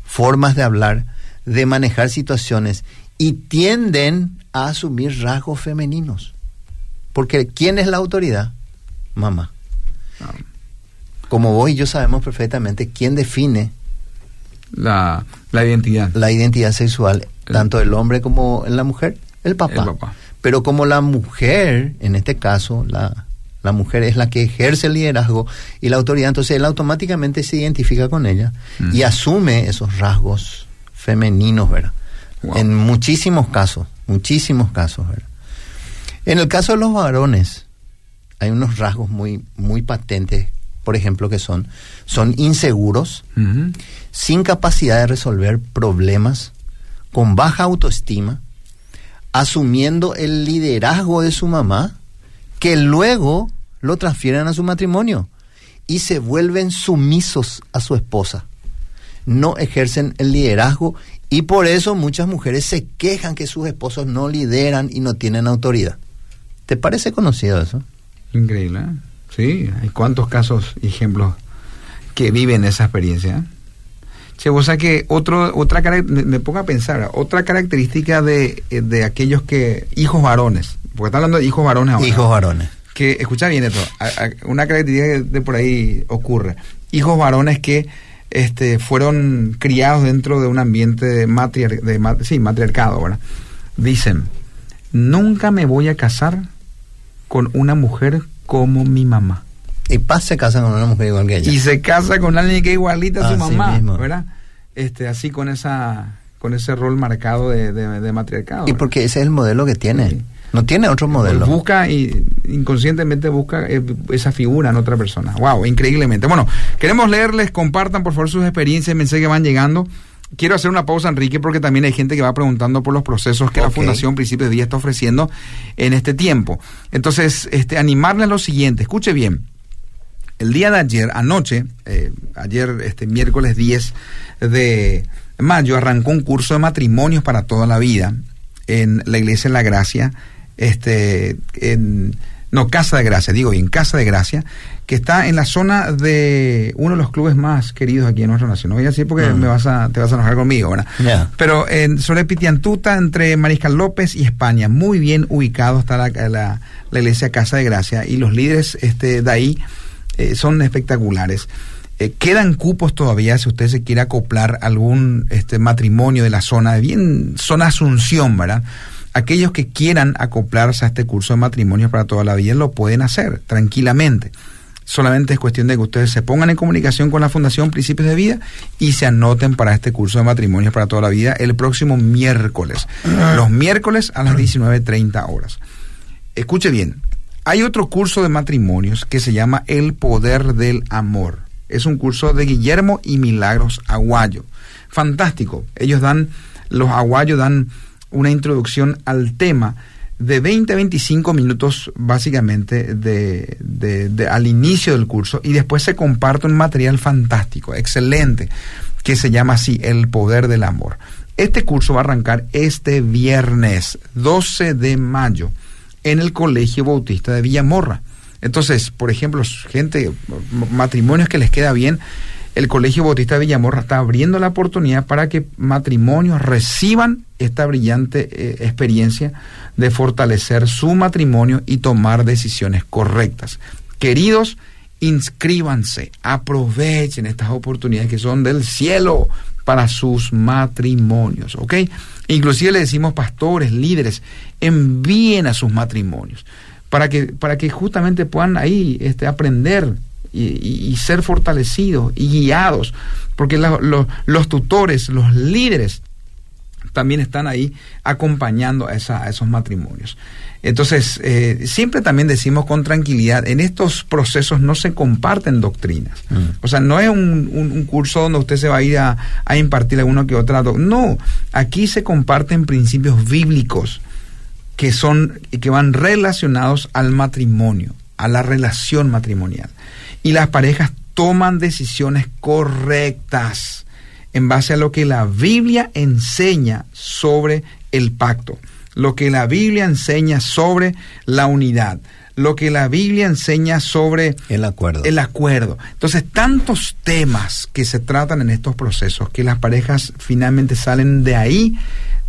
formas de hablar, de manejar situaciones y tienden a asumir rasgos femeninos. Porque ¿quién es la autoridad? Mamá. Ah. Como vos y yo sabemos perfectamente quién define la, la identidad. la identidad sexual, tanto del hombre como la mujer, el papá. El papá. Pero como la mujer, en este caso, la, la mujer es la que ejerce el liderazgo y la autoridad, entonces él automáticamente se identifica con ella Mm. y asume esos rasgos femeninos, ¿verdad? Wow. En muchísimos casos, muchísimos casos, ¿verdad? En el caso de los varones, hay unos rasgos muy, muy patentes, por ejemplo, que son, son inseguros, Ujú. sin capacidad de resolver problemas, con baja autoestima, asumiendo el liderazgo de su mamá, que luego lo transfieren a su matrimonio y se vuelven sumisos a su esposa. No ejercen el liderazgo y por eso muchas mujeres se quejan que sus esposos no lideran y no tienen autoridad. ¿Te parece conocido eso? Increíble. ¿eh? Sí, hay cuántos casos ejemplos que viven esa experiencia. Che, vos sabés que otro, otra me, me pongo a pensar, otra característica de, eh, de aquellos que, hijos varones, porque está hablando de hijos varones ahora. Hijos varones. que, escucha bien esto, a- a- una característica que de por ahí ocurre. Hijos varones que este, fueron criados dentro de un ambiente de, matriar- de sí, matriarcado, ¿verdad? Dicen, nunca me voy a casar con una mujer como mi mamá. Y Paz se casa con una mujer igual que ella. Y se casa con alguien que es igualita a su Así mamá. ¿verdad? Este, así con esa con ese rol marcado de, de- de matriarcado. Y ¿verdad? porque ese es el modelo que tiene. Sí. No tiene otro modelo. Busca y inconscientemente busca eh, esa figura en otra persona. Wow, increíblemente. Bueno, queremos leerles, compartan por favor sus experiencias, mensajes que van llegando. Quiero hacer una pausa, Enrique, porque también hay gente que va preguntando por los procesos que la. Fundación Principios de Día está ofreciendo en este tiempo. Entonces, este, animarles a lo siguiente, escuche bien. El día de ayer, anoche, eh, ayer, este miércoles 10 de mayo, arrancó un curso de matrimonios para toda la vida en la Iglesia de la Gracia, este, en, no, Casa de Gracia, digo bien, Casa de Gracia, que está en la zona de uno de los clubes más queridos aquí en nuestra nación. No voy a decir porque Mm. me vas a, te vas a enojar conmigo, ¿verdad? Pero en sobre Pitiantuta, entre Mariscal López y España, muy bien ubicado está la, la- la iglesia Casa de Gracia y los líderes este, de ahí eh, son espectaculares. Eh, quedan cupos todavía si usted se quiere acoplar a algún este, matrimonio de la zona, de bien zona Asunción, ¿verdad? aquellos que quieran acoplarse a este curso de matrimonios para toda la vida lo pueden hacer tranquilamente. Solamente es cuestión de que ustedes se pongan en comunicación con la Fundación Principios de Vida y se anoten para este curso de matrimonios para toda la vida el próximo miércoles. Los miércoles a las 19.30 horas. Escuche bien, hay otro curso de matrimonios que se llama El Poder del Amor. Es un curso de Guillermo y Milagros Aguayo. Fantástico. Ellos dan, los aguayos dan una introducción al tema de 20 a 25 minutos básicamente de, de, al inicio del curso y después se comparte un material fantástico, excelente, que se llama así, El Poder del Amor. Este curso va a arrancar este viernes 12 de mayo en el Colegio Bautista de Villamorra. Entonces, por ejemplo, gente, matrimonios que les queda bien, el Colegio Bautista de Villamorra está abriendo la oportunidad para que matrimonios reciban esta brillante eh, experiencia de fortalecer su matrimonio y tomar decisiones correctas. Queridos, inscríbanse, aprovechen estas oportunidades que son del cielo para sus matrimonios, ¿ok? Inclusive le decimos pastores, líderes, envíen a sus matrimonios para que, para que justamente puedan ahí este, aprender y, ser fortalecidos y guiados, porque los tutores, los líderes, también están ahí acompañando a, esos matrimonios. Entonces, eh, siempre también decimos con tranquilidad, en estos procesos no se comparten doctrinas. Mm. O sea, no es un, curso donde usted se va a ir a, impartir alguno que otra. No, aquí se comparten principios bíblicos que son que van relacionados al matrimonio, a la relación matrimonial y las parejas toman decisiones correctas en base a lo que la Biblia enseña sobre el pacto, lo que la Biblia enseña sobre la unidad, lo que la Biblia enseña sobre el acuerdo. El acuerdo. Entonces, tantos temas que se tratan en estos procesos que las parejas finalmente salen de ahí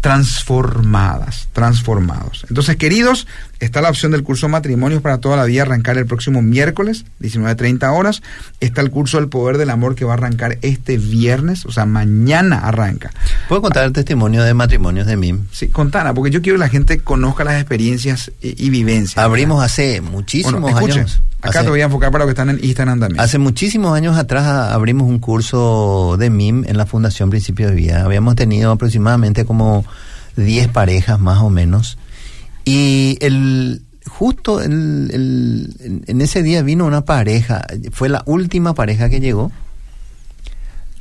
transformadas, transformados. Entonces, queridos, está la opción del curso Matrimonios para toda la vida arrancar el próximo miércoles, 19.30 horas. Está el curso del poder del amor que va a arrancar este viernes, o sea, mañana arranca. ¿Puedo contar el testimonio de matrimonios de MIM? Sí, contana, porque yo quiero que la gente conozca las experiencias y, vivencias. Abrimos hace muchísimos años. Acá te voy a enfocar para los que están en Instagram también. Hace muchísimos años atrás abrimos un curso de MIM en la Fundación Principio de Vida. Habíamos tenido aproximadamente como 10 parejas más o menos. Y el, justo el, en ese día vino una pareja, fue la última pareja que llegó.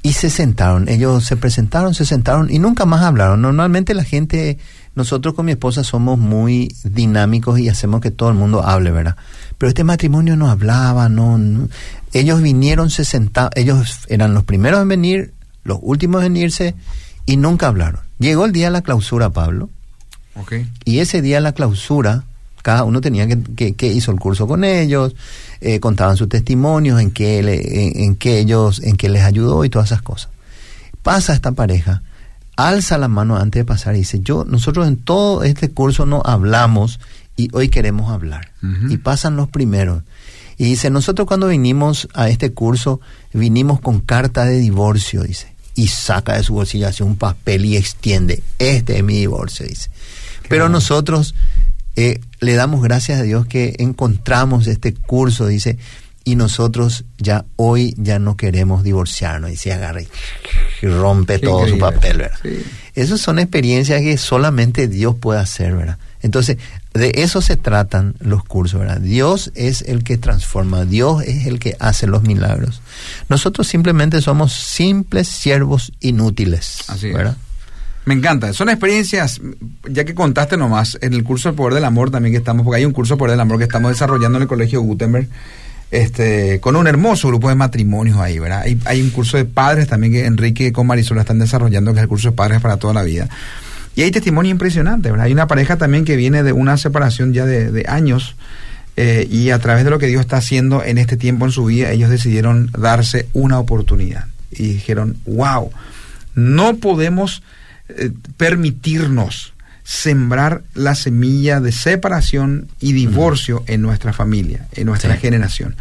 Y se sentaron, ellos se presentaron, se sentaron y nunca más hablaron. Normalmente la gente, nosotros con mi esposa somos muy dinámicos y hacemos que todo el mundo hable, ¿verdad? Pero este matrimonio no hablaba, no, ellos vinieron, se sentaron, ellos eran los primeros en venir, los últimos en irse y nunca hablaron. Llegó el día de la clausura, Pablo. Okay. Y ese día la clausura, cada uno tenía que, que, hizo el curso con ellos, eh, contaban sus testimonios, en qué, en, ellos, en qué les ayudó y todas esas cosas. Pasa esta pareja, alza la mano antes de pasar y dice, yo, nosotros en todo este curso no hablamos y hoy queremos hablar. Y pasan los primeros. Y dice, nosotros cuando vinimos a este curso, vinimos con carta de divorcio, dice. Y saca de su bolsillo hace un papel y extiende, este es mi divorcio, dice. Pero nosotros eh, le damos gracias a Dios que encontramos este curso, dice, y nosotros ya hoy ya no queremos divorciarnos. Y se agarra y, rompe todo su papel, ¿verdad? Esas son experiencias que solamente Dios puede hacer, ¿verdad? Entonces, de eso se tratan los cursos, ¿verdad? Dios es el que transforma, Dios es el que hace los milagros. Nosotros simplemente somos simples siervos inútiles, Así ¿verdad? Me encanta. Son experiencias, ya que contaste nomás, en el curso de Poder del Amor también que estamos, porque hay un curso de Poder del Amor que estamos desarrollando en el Colegio Gutenberg, este, con un hermoso grupo de matrimonios ahí, ¿verdad? Hay, hay un curso de padres también que Enrique con Marisol están desarrollando, que es el curso de padres para toda la vida. Y hay testimonio impresionante, ¿verdad? Hay una pareja también que viene de una separación ya de, años eh, y a través de lo que Dios está haciendo en este tiempo en su vida, ellos decidieron darse una oportunidad y dijeron, wow, no podemos eh, permitirnos sembrar la semilla de separación y divorcio en nuestra familia, en nuestra generación.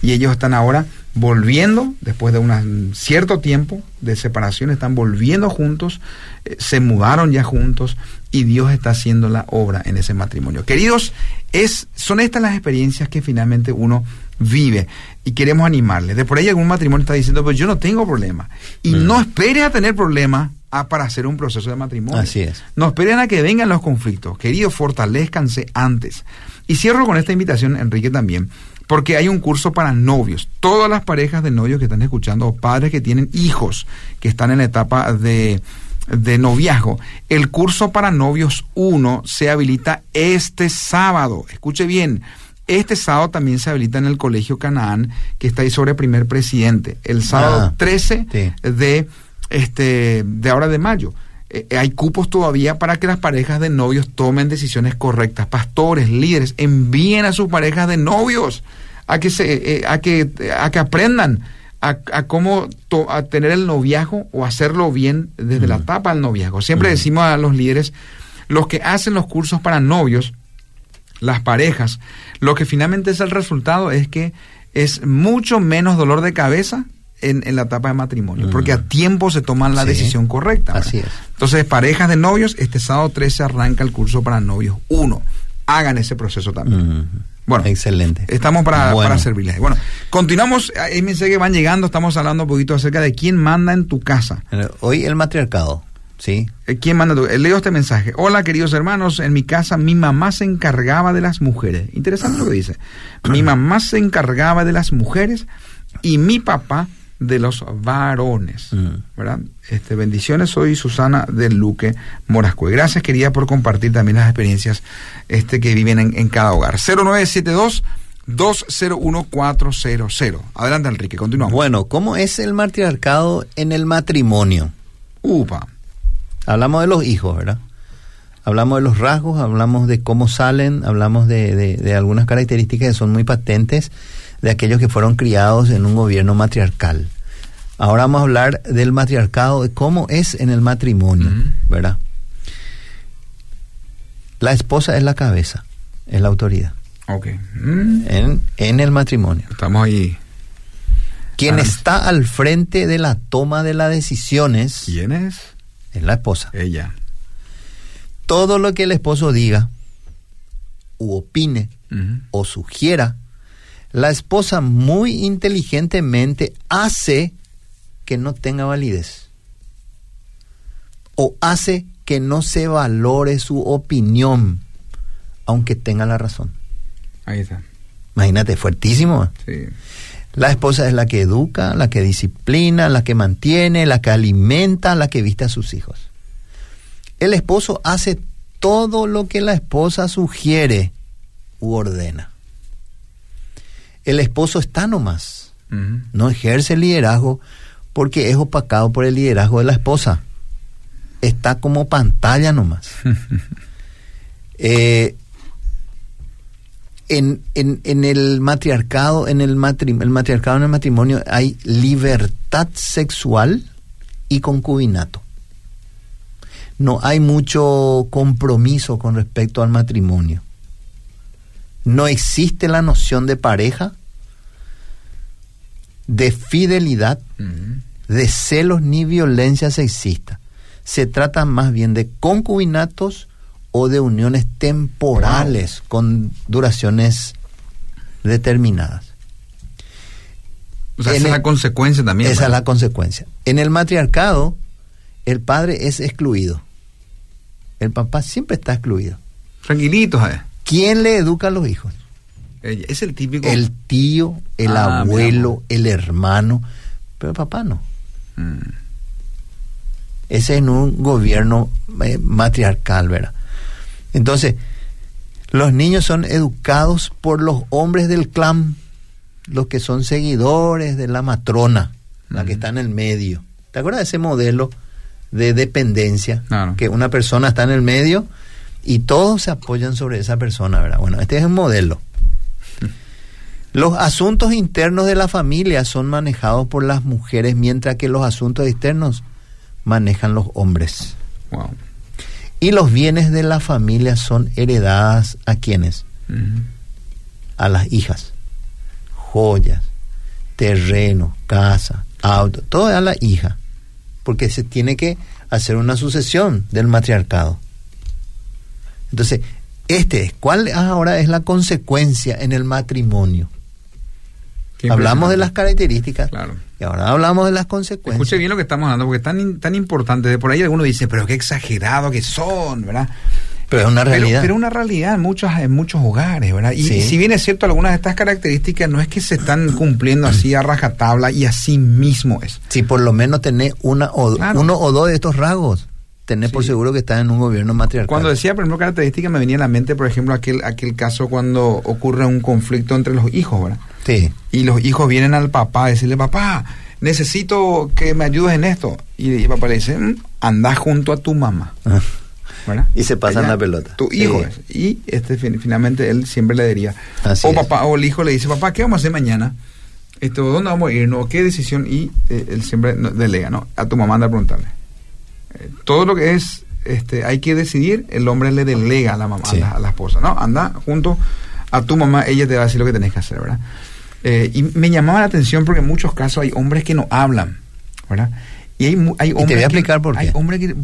y ellos están ahora volviendo, después de un cierto tiempo de separación, están volviendo juntos, eh, se mudaron ya juntos y Dios está haciendo la obra en ese matrimonio. Queridos, es, son estas las experiencias que finalmente uno vive y queremos animarles. De por ahí algún matrimonio está diciendo, pues yo no tengo problema. Y Mm. no espere a tener problemas a- para hacer un proceso de matrimonio. Así es. No esperen a que vengan los conflictos. Queridos, fortalezcanse antes. Y cierro con esta invitación, Enrique, también, porque hay un curso para novios. Todas las parejas de novios que están escuchando, o padres que tienen hijos que están en la etapa de, de noviazgo, el curso para novios 1 se habilita este sábado. Escuche bien. Este sábado también se habilita en el Colegio Canaán, que está ahí sobre primer presidente. El sábado Ah, 13 sí. de este de ahora de mayo. Eh, hay cupos todavía para que las parejas de novios tomen decisiones correctas. Pastores, líderes, envíen a sus parejas de novios a que se eh, a que a que aprendan a, a cómo to- a tener el noviazgo o hacerlo bien desde la etapa del noviazgo. Siempre decimos a los líderes, los que hacen los cursos para novios, las parejas, lo que finalmente es el resultado es que es mucho menos dolor de cabeza en, en la etapa de matrimonio, porque a tiempo se toman la Sí, decisión correcta. ¿verdad? así es. Entonces, parejas de novios, este sábado 13 arranca el curso para novios. Uno, hagan ese proceso también. Mm. Bueno, Excelente. Estamos para, Bueno. para servirles. Bueno, continuamos. Hay mensajes que van llegando. Estamos hablando un poquito acerca de quién manda en tu casa. Hoy el matriarcado, ¿sí? Eh, ¿Quién manda? tu- Leo este mensaje. Hola, queridos hermanos. En mi casa mi mamá se encargaba de las mujeres. Interesante lo que dice. Mi mamá se encargaba de las mujeres y mi papá de los varones. Mm. ¿Verdad? Este, bendiciones. Soy Susana del Luque Morasco. Y gracias, querida, por compartir también las experiencias este, que viven en, en cada hogar. 0972 201400. Adelante, Enrique. Continuamos. Bueno, ¿cómo es el matriarcado en el matrimonio? Upa. Hablamos de los hijos, ¿verdad? Hablamos de los rasgos, hablamos de cómo salen, hablamos de, de- de algunas características que son muy patentes de aquellos que fueron criados en un gobierno matriarcal. Ahora vamos a hablar del matriarcado, de cómo es en el matrimonio. ¿verdad? La esposa es la cabeza, es la autoridad Ok. Mm, en, en el matrimonio. Estamos ahí. Quien Ah. está al frente de la toma de las decisiones ¿Quién es? es la esposa. Ella. todo lo que el esposo diga u opine o sugiera, la esposa muy inteligentemente hace que no tenga validez o hace que no se valore su opinión, aunque tenga la razón. Ahí está. Imagínate, fuertísimo. Sí. La esposa es la que educa, la que disciplina, la que mantiene, la que alimenta, la que viste a sus hijos. El esposo hace todo lo que la esposa sugiere u ordena. El esposo está nomás, no ejerce liderazgo porque es opacado por el liderazgo de la esposa. Está como pantalla nomás. Eh, en, en, en el matriarcado, en el, matri- el matriarcado en el matrimonio hay libertad sexual y concubinato. No hay mucho compromiso con respecto al matrimonio. No existe la noción de pareja, de fidelidad, de celos ni violencia sexista. Se trata más bien de concubinatos o de uniones temporales con duraciones determinadas. O sea, esa es la consecuencia también. Esa es la consecuencia. En el matriarcado, el padre es excluido. El papá siempre está excluido. Tranquilitos, eh. ¿Quién le educa a los hijos? Ella- Es el típico. El tío, el Ah, abuelo, el hermano, pero el papá no. Mm. Ese es en un gobierno eh, matriarcal, ¿verdad? Entonces, los niños son educados por los hombres del clan, los que son seguidores de la matrona, la que Ujú. está en el medio. ¿Te acuerdas de ese modelo de dependencia? Claro. Que una persona está en el medio y todos se apoyan sobre esa persona, ¿verdad? Bueno, este es un modelo. Los asuntos internos de la familia son manejados por las mujeres, mientras que los asuntos externos manejan los hombres. Wow. Y los bienes de la familia son heredadas a quienes? A las hijas. Joyas, terreno, casa, auto, todo a la hija, porque se tiene que hacer una sucesión del matriarcado. Entonces, este es, ¿cuál ahora es la consecuencia en el matrimonio? Hablamos de las características Claro. y ahora hablamos de las consecuencias. Escuche bien lo que estamos hablando, porque es tan, tan importante. De por ahí alguno dice, pero qué exagerado que son, ¿verdad? Pero es una Pero, realidad. pero una realidad en muchos, en muchos hogares, ¿verdad? Y, Sí. y si bien es cierto, algunas de estas características no es que se están cumpliendo así a rajatabla y así mismo es. si por lo menos tenés una o, Claro. uno o dos de estos rasgos, tenés por seguro que estás en un gobierno matriarcal. Cuando decía, por ejemplo, características, me venía a la mente, por ejemplo, aquel, aquel caso cuando ocurre un conflicto entre los hijos, ¿verdad? Sí, Y los hijos vienen al papá a decirle, papá, necesito que me ayudes en esto. Y el papá le dice, "Mm, anda junto a tu mamá. ¿verdad? Y se pasan Ella, la pelota. Tu Sí. hijo es. Y este fin- finalmente él siempre le diría. Así o es. papá, o el hijo le dice, papá, ¿qué vamos a hacer mañana? Esto, ¿Dónde vamos a ir? ¿No? ¿Qué decisión? Y eh, él siempre no, delega, ¿no? A tu mamá anda a preguntarle. Todo lo que es, este, hay que decidir, el hombre le delega a la mamá, Sí. a, la, a la esposa, ¿no? Anda junto a tu mamá, ella te va a decir lo que tenés que hacer, ¿verdad? Eh, y me llamaba la atención porque en muchos casos hay hombres que no hablan, ¿verdad? Y hay, hay te voy a que- explicar por hay qué. hombres que,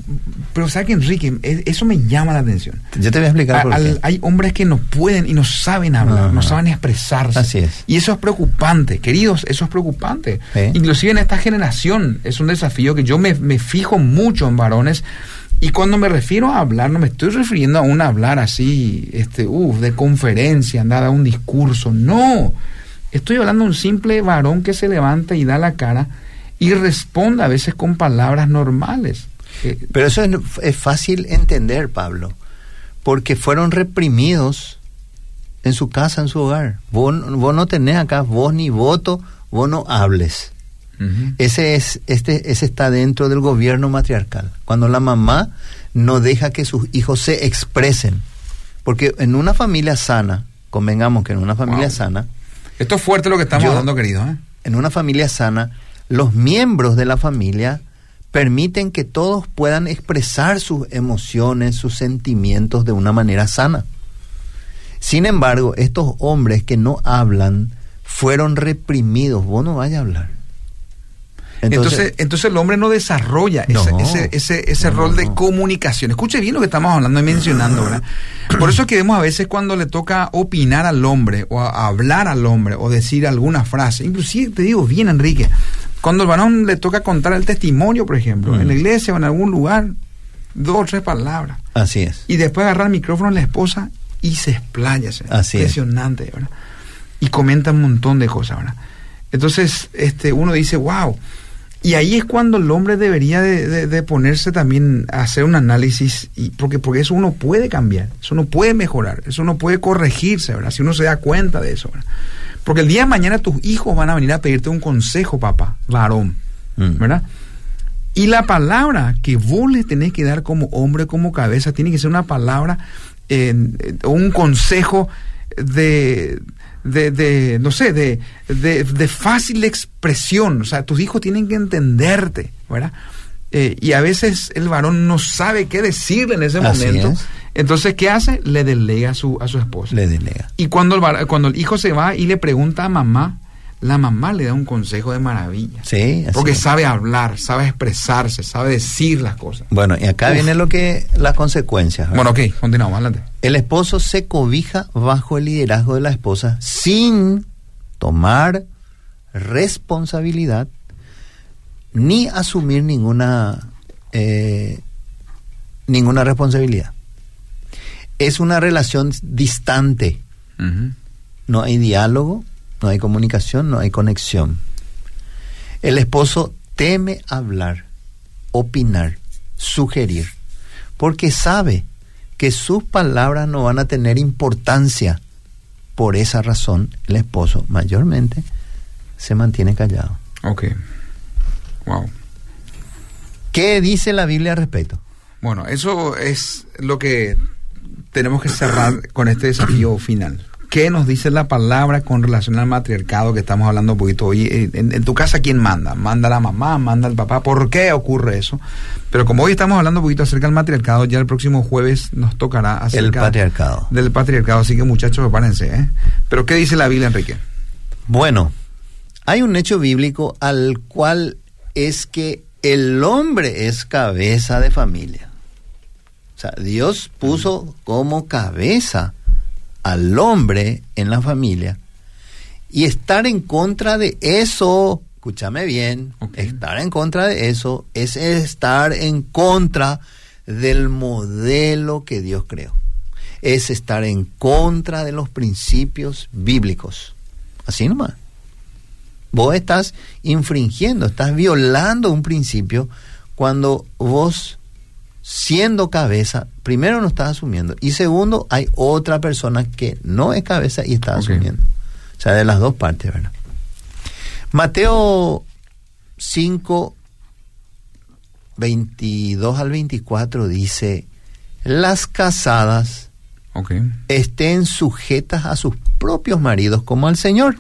pero sabes que Enrique, es- eso me llama la atención. yo te voy a explicar A- por al- qué. hay hombres que no pueden y no saben hablar, Ajá. no saben expresarse. Así es. Y eso es preocupante, queridos, eso es preocupante. Sí. Inclusive en esta generación es un desafío que yo me, me fijo mucho en varones. Y cuando me refiero a hablar, no me estoy refiriendo a un hablar así, este, uf, de conferencia, andar a un discurso. No. Estoy hablando de un simple varón que se levanta y da la cara y responde a veces con palabras normales. Eh, Pero eso es, es fácil entender, Pablo, porque fueron reprimidos en su casa, en su hogar. Vos, vos no tenés acá voz ni voto, vos no hables. Ese es, este, ese está dentro del gobierno matriarcal. Cuando la mamá no deja que sus hijos se expresen. Porque en una familia sana, convengamos que en una familia Wow. sana, Esto es fuerte lo que estamos Yo- hablando, querido. ¿eh? en una familia sana, los miembros de la familia permiten que todos puedan expresar sus emociones, sus sentimientos de una manera sana. Sin embargo, estos hombres que no hablan fueron reprimidos. Vos no vayas a hablar. Entonces, entonces, el hombre no desarrolla No. ese, ese, ese, ese No, rol de no. comunicación. Escuche bien lo que estamos hablando y mencionando, ¿verdad? Por eso es que vemos a veces cuando le toca opinar al hombre o a hablar al hombre o decir alguna frase, inclusive te digo bien, Enrique, cuando el varón le toca contar el testimonio, por ejemplo, Mm. en la iglesia o en algún lugar, dos o tres palabras, así es. y después agarrar el micrófono a la esposa y se explaya. Así es. Impresionante, ¿verdad? Y comenta un montón de cosas, ¿verdad? Entonces, este, uno dice, wow. Y ahí es cuando el hombre debería de, de- de ponerse también a hacer un análisis, y porque, porque eso uno puede cambiar, eso uno puede mejorar, eso uno puede corregirse, ¿verdad? Si uno se da cuenta de eso, ¿verdad? Porque el día de mañana tus hijos van a venir a pedirte un consejo, papá, varón, Mm. ¿verdad? Y la palabra que vos le tenés que dar como hombre, como cabeza, tiene que ser una palabra eh, eh, o un consejo de, de, de, no sé, de, de, de fácil expresión. O sea, tus hijos tienen que entenderte, ¿verdad? Eh, y a veces el varón no sabe qué decirle en ese Así momento. es. Entonces, ¿qué hace? Le delega a su, a su esposa. Le delega. Y cuando el, var- cuando el hijo se va y le pregunta a mamá, la mamá le da un consejo de maravilla. Sí, así Porque es. sabe hablar, sabe expresarse, sabe decir las cosas. Bueno, y acá Uf. viene lo que las consecuencias. ¿verdad? Bueno, ok, continuamos, adelante. El esposo se cobija bajo el liderazgo de la esposa sin tomar responsabilidad ni asumir ninguna eh, ninguna responsabilidad. Es una relación distante. No hay diálogo, no hay comunicación, no hay conexión. El esposo teme hablar, opinar, sugerir, porque sabe que sus palabras no van a tener importancia. Por esa razón, el esposo mayormente se mantiene callado. Ok. Wow. ¿Qué dice la Biblia al respecto? Bueno, eso es lo que tenemos que cerrar con este desafío final. ¿Qué nos dice la palabra con relación al matriarcado que estamos hablando un poquito hoy? Eh, En, en tu casa, ¿quién manda? ¿Manda la mamá? ¿Manda el papá? ¿Por qué ocurre eso? Pero como hoy estamos hablando un poquito acerca del matriarcado, ya el próximo jueves nos tocará acerca El patriarcado. del patriarcado. Así que muchachos, prepárense. ¿eh? Pero ¿qué dice la Biblia, Enrique? Bueno, Hay un hecho bíblico al cual es que el hombre es cabeza de familia. O sea, Dios puso como cabeza al hombre en la familia. Y estar en contra de eso, escúchame bien, estar en contra de eso es estar en contra del modelo que Dios creó. Es estar en contra de los principios bíblicos. Así nomás. Vos estás infringiendo, estás violando un principio cuando vos, siendo cabeza, primero no estás asumiendo y segundo, hay otra persona que no es cabeza y está asumiendo. O sea, de las dos partes, ¿verdad? Mateo 5, 22 al 24 dice, las casadas estén sujetas a sus propios maridos como al Señor,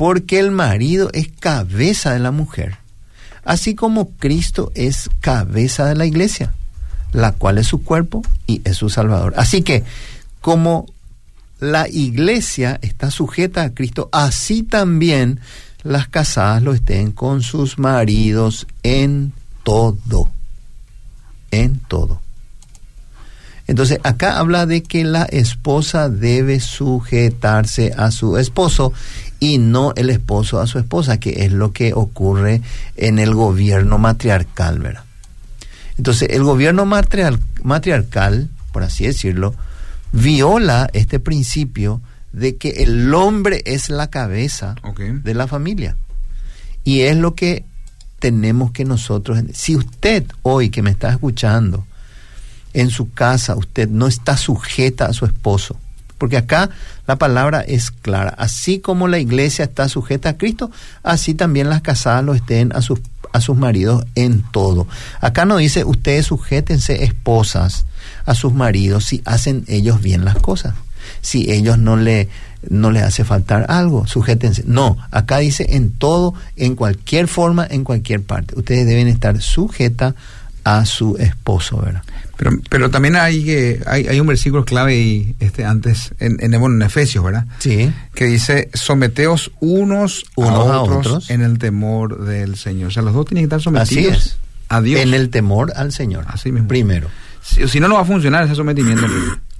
porque el marido es cabeza de la mujer, así como Cristo es cabeza de la iglesia, la cual es su cuerpo y es su Salvador. Así que, como la iglesia está sujeta a Cristo, así también las casadas lo estén con sus maridos en todo, en todo. Entonces, acá habla de que la esposa debe sujetarse a su esposo y no el esposo a su esposa, que es lo que ocurre en el gobierno matriarcal, ¿verdad? Entonces, el gobierno matriar- matriarcal, por así decirlo, viola este principio de que el hombre es la cabeza de la familia. Y es lo que tenemos que nosotros... Si usted hoy que me está escuchando, en su casa usted no está sujeta a su esposo, porque acá la palabra es clara, así como la iglesia está sujeta a Cristo, así también las casadas lo estén a sus a sus maridos en todo. Acá no dice ustedes sujétense esposas a sus maridos si hacen ellos bien las cosas. Si ellos no le no les hace faltar algo, sujétense. No, acá dice en todo, en cualquier forma, en cualquier parte. Ustedes deben estar sujeta a su esposo, ¿verdad? Pero, pero también hay, que hay, hay un versículo clave y este antes en, en, bueno, en Efesios, ¿verdad? Sí. Que dice, someteos unos, Unos a, a otros en el temor del Señor. O sea, los dos tienen que estar Así sometidos es. a Dios. En el temor al Señor. Así mismo. Primero. Si, si no, no va a funcionar ese sometimiento.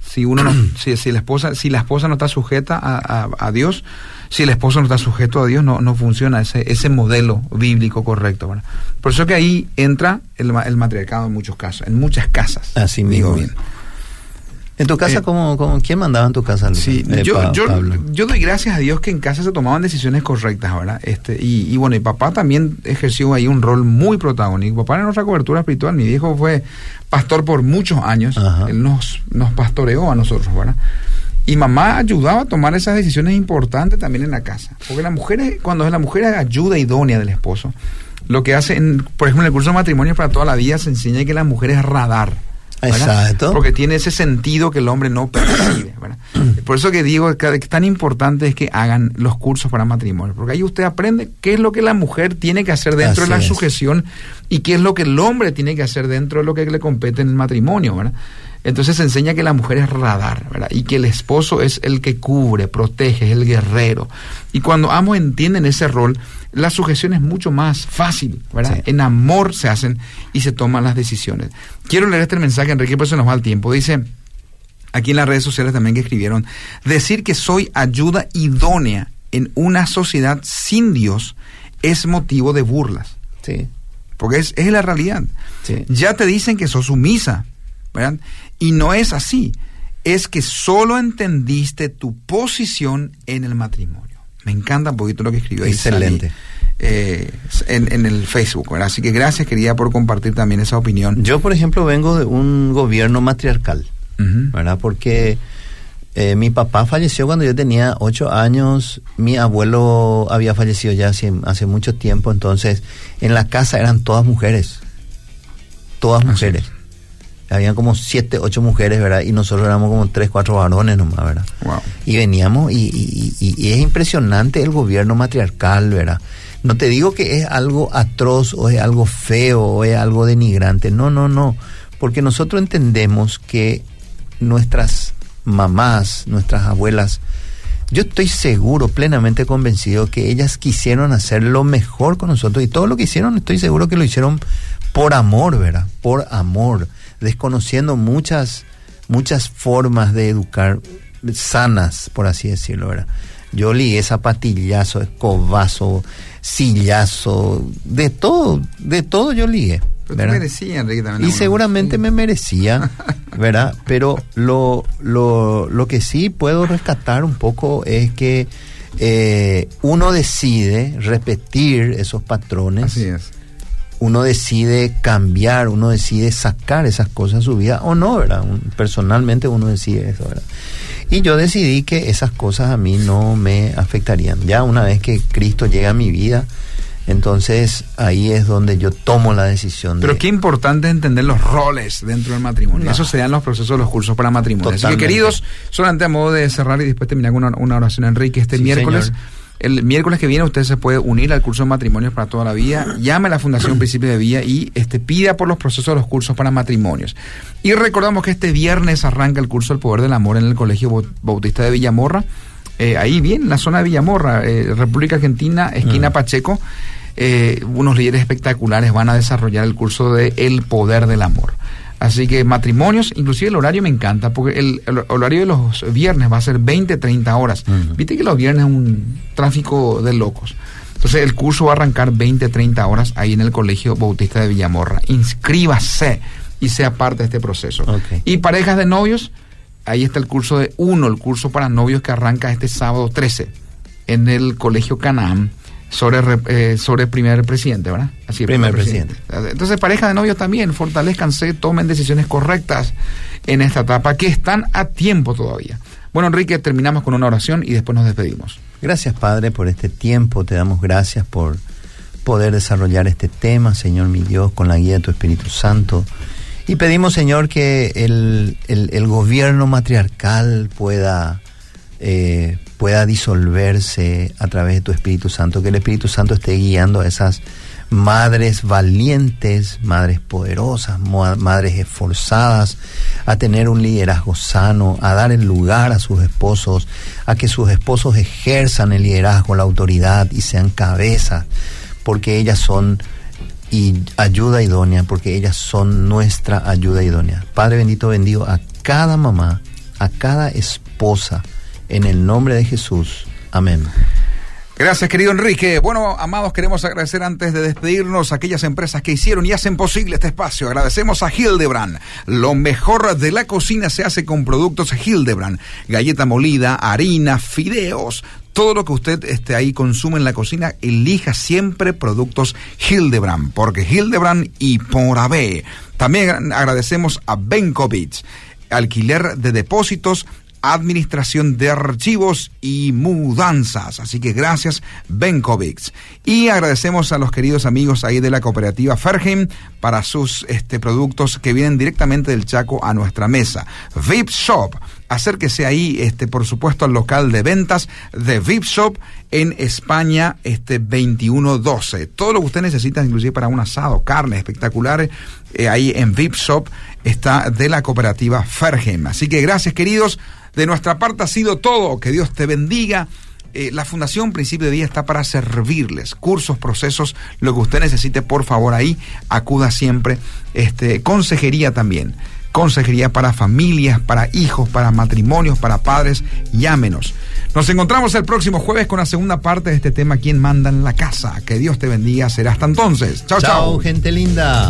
si uno no, si, si la esposa, si la esposa no está sujeta a, a Dios, si el esposo no está sujeto a Dios, no, no funciona ese, ese modelo bíblico correcto. ¿verdad? Por eso que ahí entra el, el matriarcado en muchos casos, en muchas casas. Así digo mismo. bien. En tu casa, Eh, ¿cómo, cómo- quién mandaba en tu casa? Sí, Eh, yo, Pa- yo, doy gracias a Dios que en casa se tomaban decisiones correctas, ¿verdad? Este, y, y bueno, y papá también ejerció ahí un rol muy protagónico. Papá era nuestra cobertura espiritual, mi viejo fue pastor por muchos años, Ajá. él nos, nos pastoreó a nosotros, ¿verdad? Y mamá ayudaba a tomar esas decisiones importantes también en la casa. Porque la mujer, es- cuando la mujer es ayuda idónea del esposo, lo que hace, en- por ejemplo, en el curso de matrimonio para toda la vida se enseña que la mujer es radar. ¿verdad? Exacto. Porque tiene ese sentido que el hombre no percibe. ¿verdad? Por eso que digo que que tan importante es que hagan los cursos para matrimonio, porque ahí usted aprende qué es lo que la mujer tiene que hacer dentro de la es. sujeción y qué es lo que el hombre tiene que hacer dentro de lo que le compete en el matrimonio. ¿verdad? Entonces se enseña que la mujer es radar ¿verdad? y que el esposo es el que cubre, protege, es el guerrero. Y cuando ambos entienden ese rol, la sujeción es mucho más fácil, ¿verdad? Sí. En amor se hacen y se toman las decisiones. Quiero leer este mensaje, Enrique, por eso nos va el tiempo. Dice, aquí en las redes sociales también que escribieron, decir que soy ayuda idónea en una sociedad sin Dios es motivo de burlas, Sí. porque es, es la realidad. Sí. Ya te dicen que sos sumisa, ¿verdad? Y no es así. Es que solo entendiste tu posición en el matrimonio. Me encanta un poquito lo que escribió Excelente. Eh, en, en el Facebook, ¿verdad? Así que gracias, quería por compartir también esa opinión. Yo, por ejemplo, vengo de un gobierno matriarcal. ¿verdad? Porque eh, mi papá falleció cuando yo tenía ocho años, mi abuelo había fallecido ya hace, hace mucho tiempo, entonces en la casa eran todas mujeres, todas Así mujeres. Habían como siete, ocho mujeres, ¿verdad? Y nosotros éramos como tres, cuatro varones nomás, ¿verdad? Wow. Y veníamos, y, y- y- y es impresionante el gobierno matriarcal, ¿verdad? No te digo que es algo atroz o es algo feo o es algo denigrante, no, no, no, porque nosotros entendemos que nuestras mamás, nuestras abuelas, yo estoy seguro, plenamente convencido que ellas quisieron hacer lo mejor con nosotros y todo lo que hicieron estoy seguro que lo hicieron por amor, ¿verdad? Por amor, desconociendo muchas, muchas formas de educar sanas, por así decirlo, ¿verdad? Yo ligué zapatillazo, escobazo, sillazo, de todo, de todo yo ligué. ¿verdad? merecía, Enrique, también. Y seguramente me merecía, ¿verdad? Pero lo, lo, lo que sí puedo rescatar un poco es que eh, uno decide repetir esos patrones. Así es. Uno decide cambiar, uno decide sacar esas cosas a su vida o no, ¿verdad? personalmente uno decide eso, ¿verdad? Y yo decidí que esas cosas a mí no me afectarían. Ya una vez que Cristo llega a mi vida, entonces ahí es donde yo tomo la decisión. Pero qué importante es entender los roles dentro del matrimonio. Eso se los procesos de los cursos para matrimonio. Así que queridos, solamente a modo de cerrar y después terminar con una, oración, Enrique, este miércoles. El miércoles que viene usted se puede unir al curso de matrimonios para toda la vida. Llame a la Fundación Principio de Vida y este, pida por los procesos de los cursos para matrimonios. Y recordamos que este viernes arranca el curso El Poder del Amor en el Colegio Bautista de Villamorra. Eh, ahí bien, en la zona de Villamorra, eh, República Argentina, esquina mm. Pacheco. Eh, unos líderes espectaculares van a desarrollar el curso de El Poder del Amor. Así que matrimonios, inclusive el horario me encanta, porque el, horario de los viernes va a ser 20, 30 horas. Viste que los viernes es un tráfico de locos. Entonces el curso va a arrancar 20, 30 horas ahí en el Colegio Bautista de Villamorra. Inscríbase y sea parte de este proceso. Y parejas de novios, ahí está el curso de uno, el curso para novios que arranca este sábado 13 en el Colegio Canaán sobre, eh, sobre primer presidente, ¿verdad? Así, primer, presidente. Entonces, pareja de novios también, fortalezcanse, tomen decisiones correctas en esta etapa, que están a tiempo todavía. Bueno, Enrique, terminamos con una oración y después nos despedimos. Gracias, Padre, por este tiempo. Te damos gracias por poder desarrollar este tema, Señor mi Dios, con la guía de tu Espíritu Santo. Y pedimos, Señor, que el, el, gobierno matriarcal pueda eh, pueda disolverse a través de tu Espíritu Santo, que el Espíritu Santo esté guiando a esas madres valientes, madres poderosas, madres esforzadas a tener un liderazgo sano, a dar el lugar a sus esposos, a que sus esposos ejerzan el liderazgo, la autoridad y sean cabezas, porque ellas son y ayuda idónea, porque ellas son nuestra ayuda idónea. Padre bendito, bendigo a cada mamá, a cada esposa, en el nombre de Jesús. Amén. Gracias, querido Enrique. Bueno, amados, queremos agradecer antes de despedirnos a aquellas empresas que hicieron y hacen posible este espacio. Agradecemos a Hildebrand. Lo mejor de la cocina se hace con productos Hildebrand. Galleta molida, harina, fideos, todo lo que usted esté ahí consume en la cocina, elija siempre productos Hildebrand, porque Hildebrand y por AB. También agradecemos a Benkovic, alquiler de depósitos administración de archivos y mudanzas. Así que gracias, Benkovics. Y agradecemos a los queridos amigos ahí de la cooperativa Fergen para sus este, productos que vienen directamente del Chaco a nuestra mesa. VIP Shop. Acérquese ahí, este, por supuesto, al local de ventas de VIP Shop en España, este 2112. Todo lo que usted necesita, inclusive para un asado, carne espectacular, eh, ahí en VIP Shop está de la cooperativa Fergen. Así que gracias, queridos. De nuestra parte ha sido todo. Que Dios te bendiga. Eh, la Fundación Principio de Día está para servirles. Cursos, procesos, lo que usted necesite, por favor, ahí acuda siempre. Este, consejería también. Consejería para familias, para hijos, para matrimonios, para padres, llámenos. Nos encontramos el próximo jueves con la segunda parte de este tema, ¿Quién manda en la casa? Que Dios te bendiga. Será hasta entonces. Chao, chao. Chao, gente linda.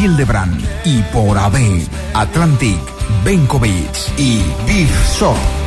Hildebrand y por AB, Atlantic, Benkovic y Big Shop.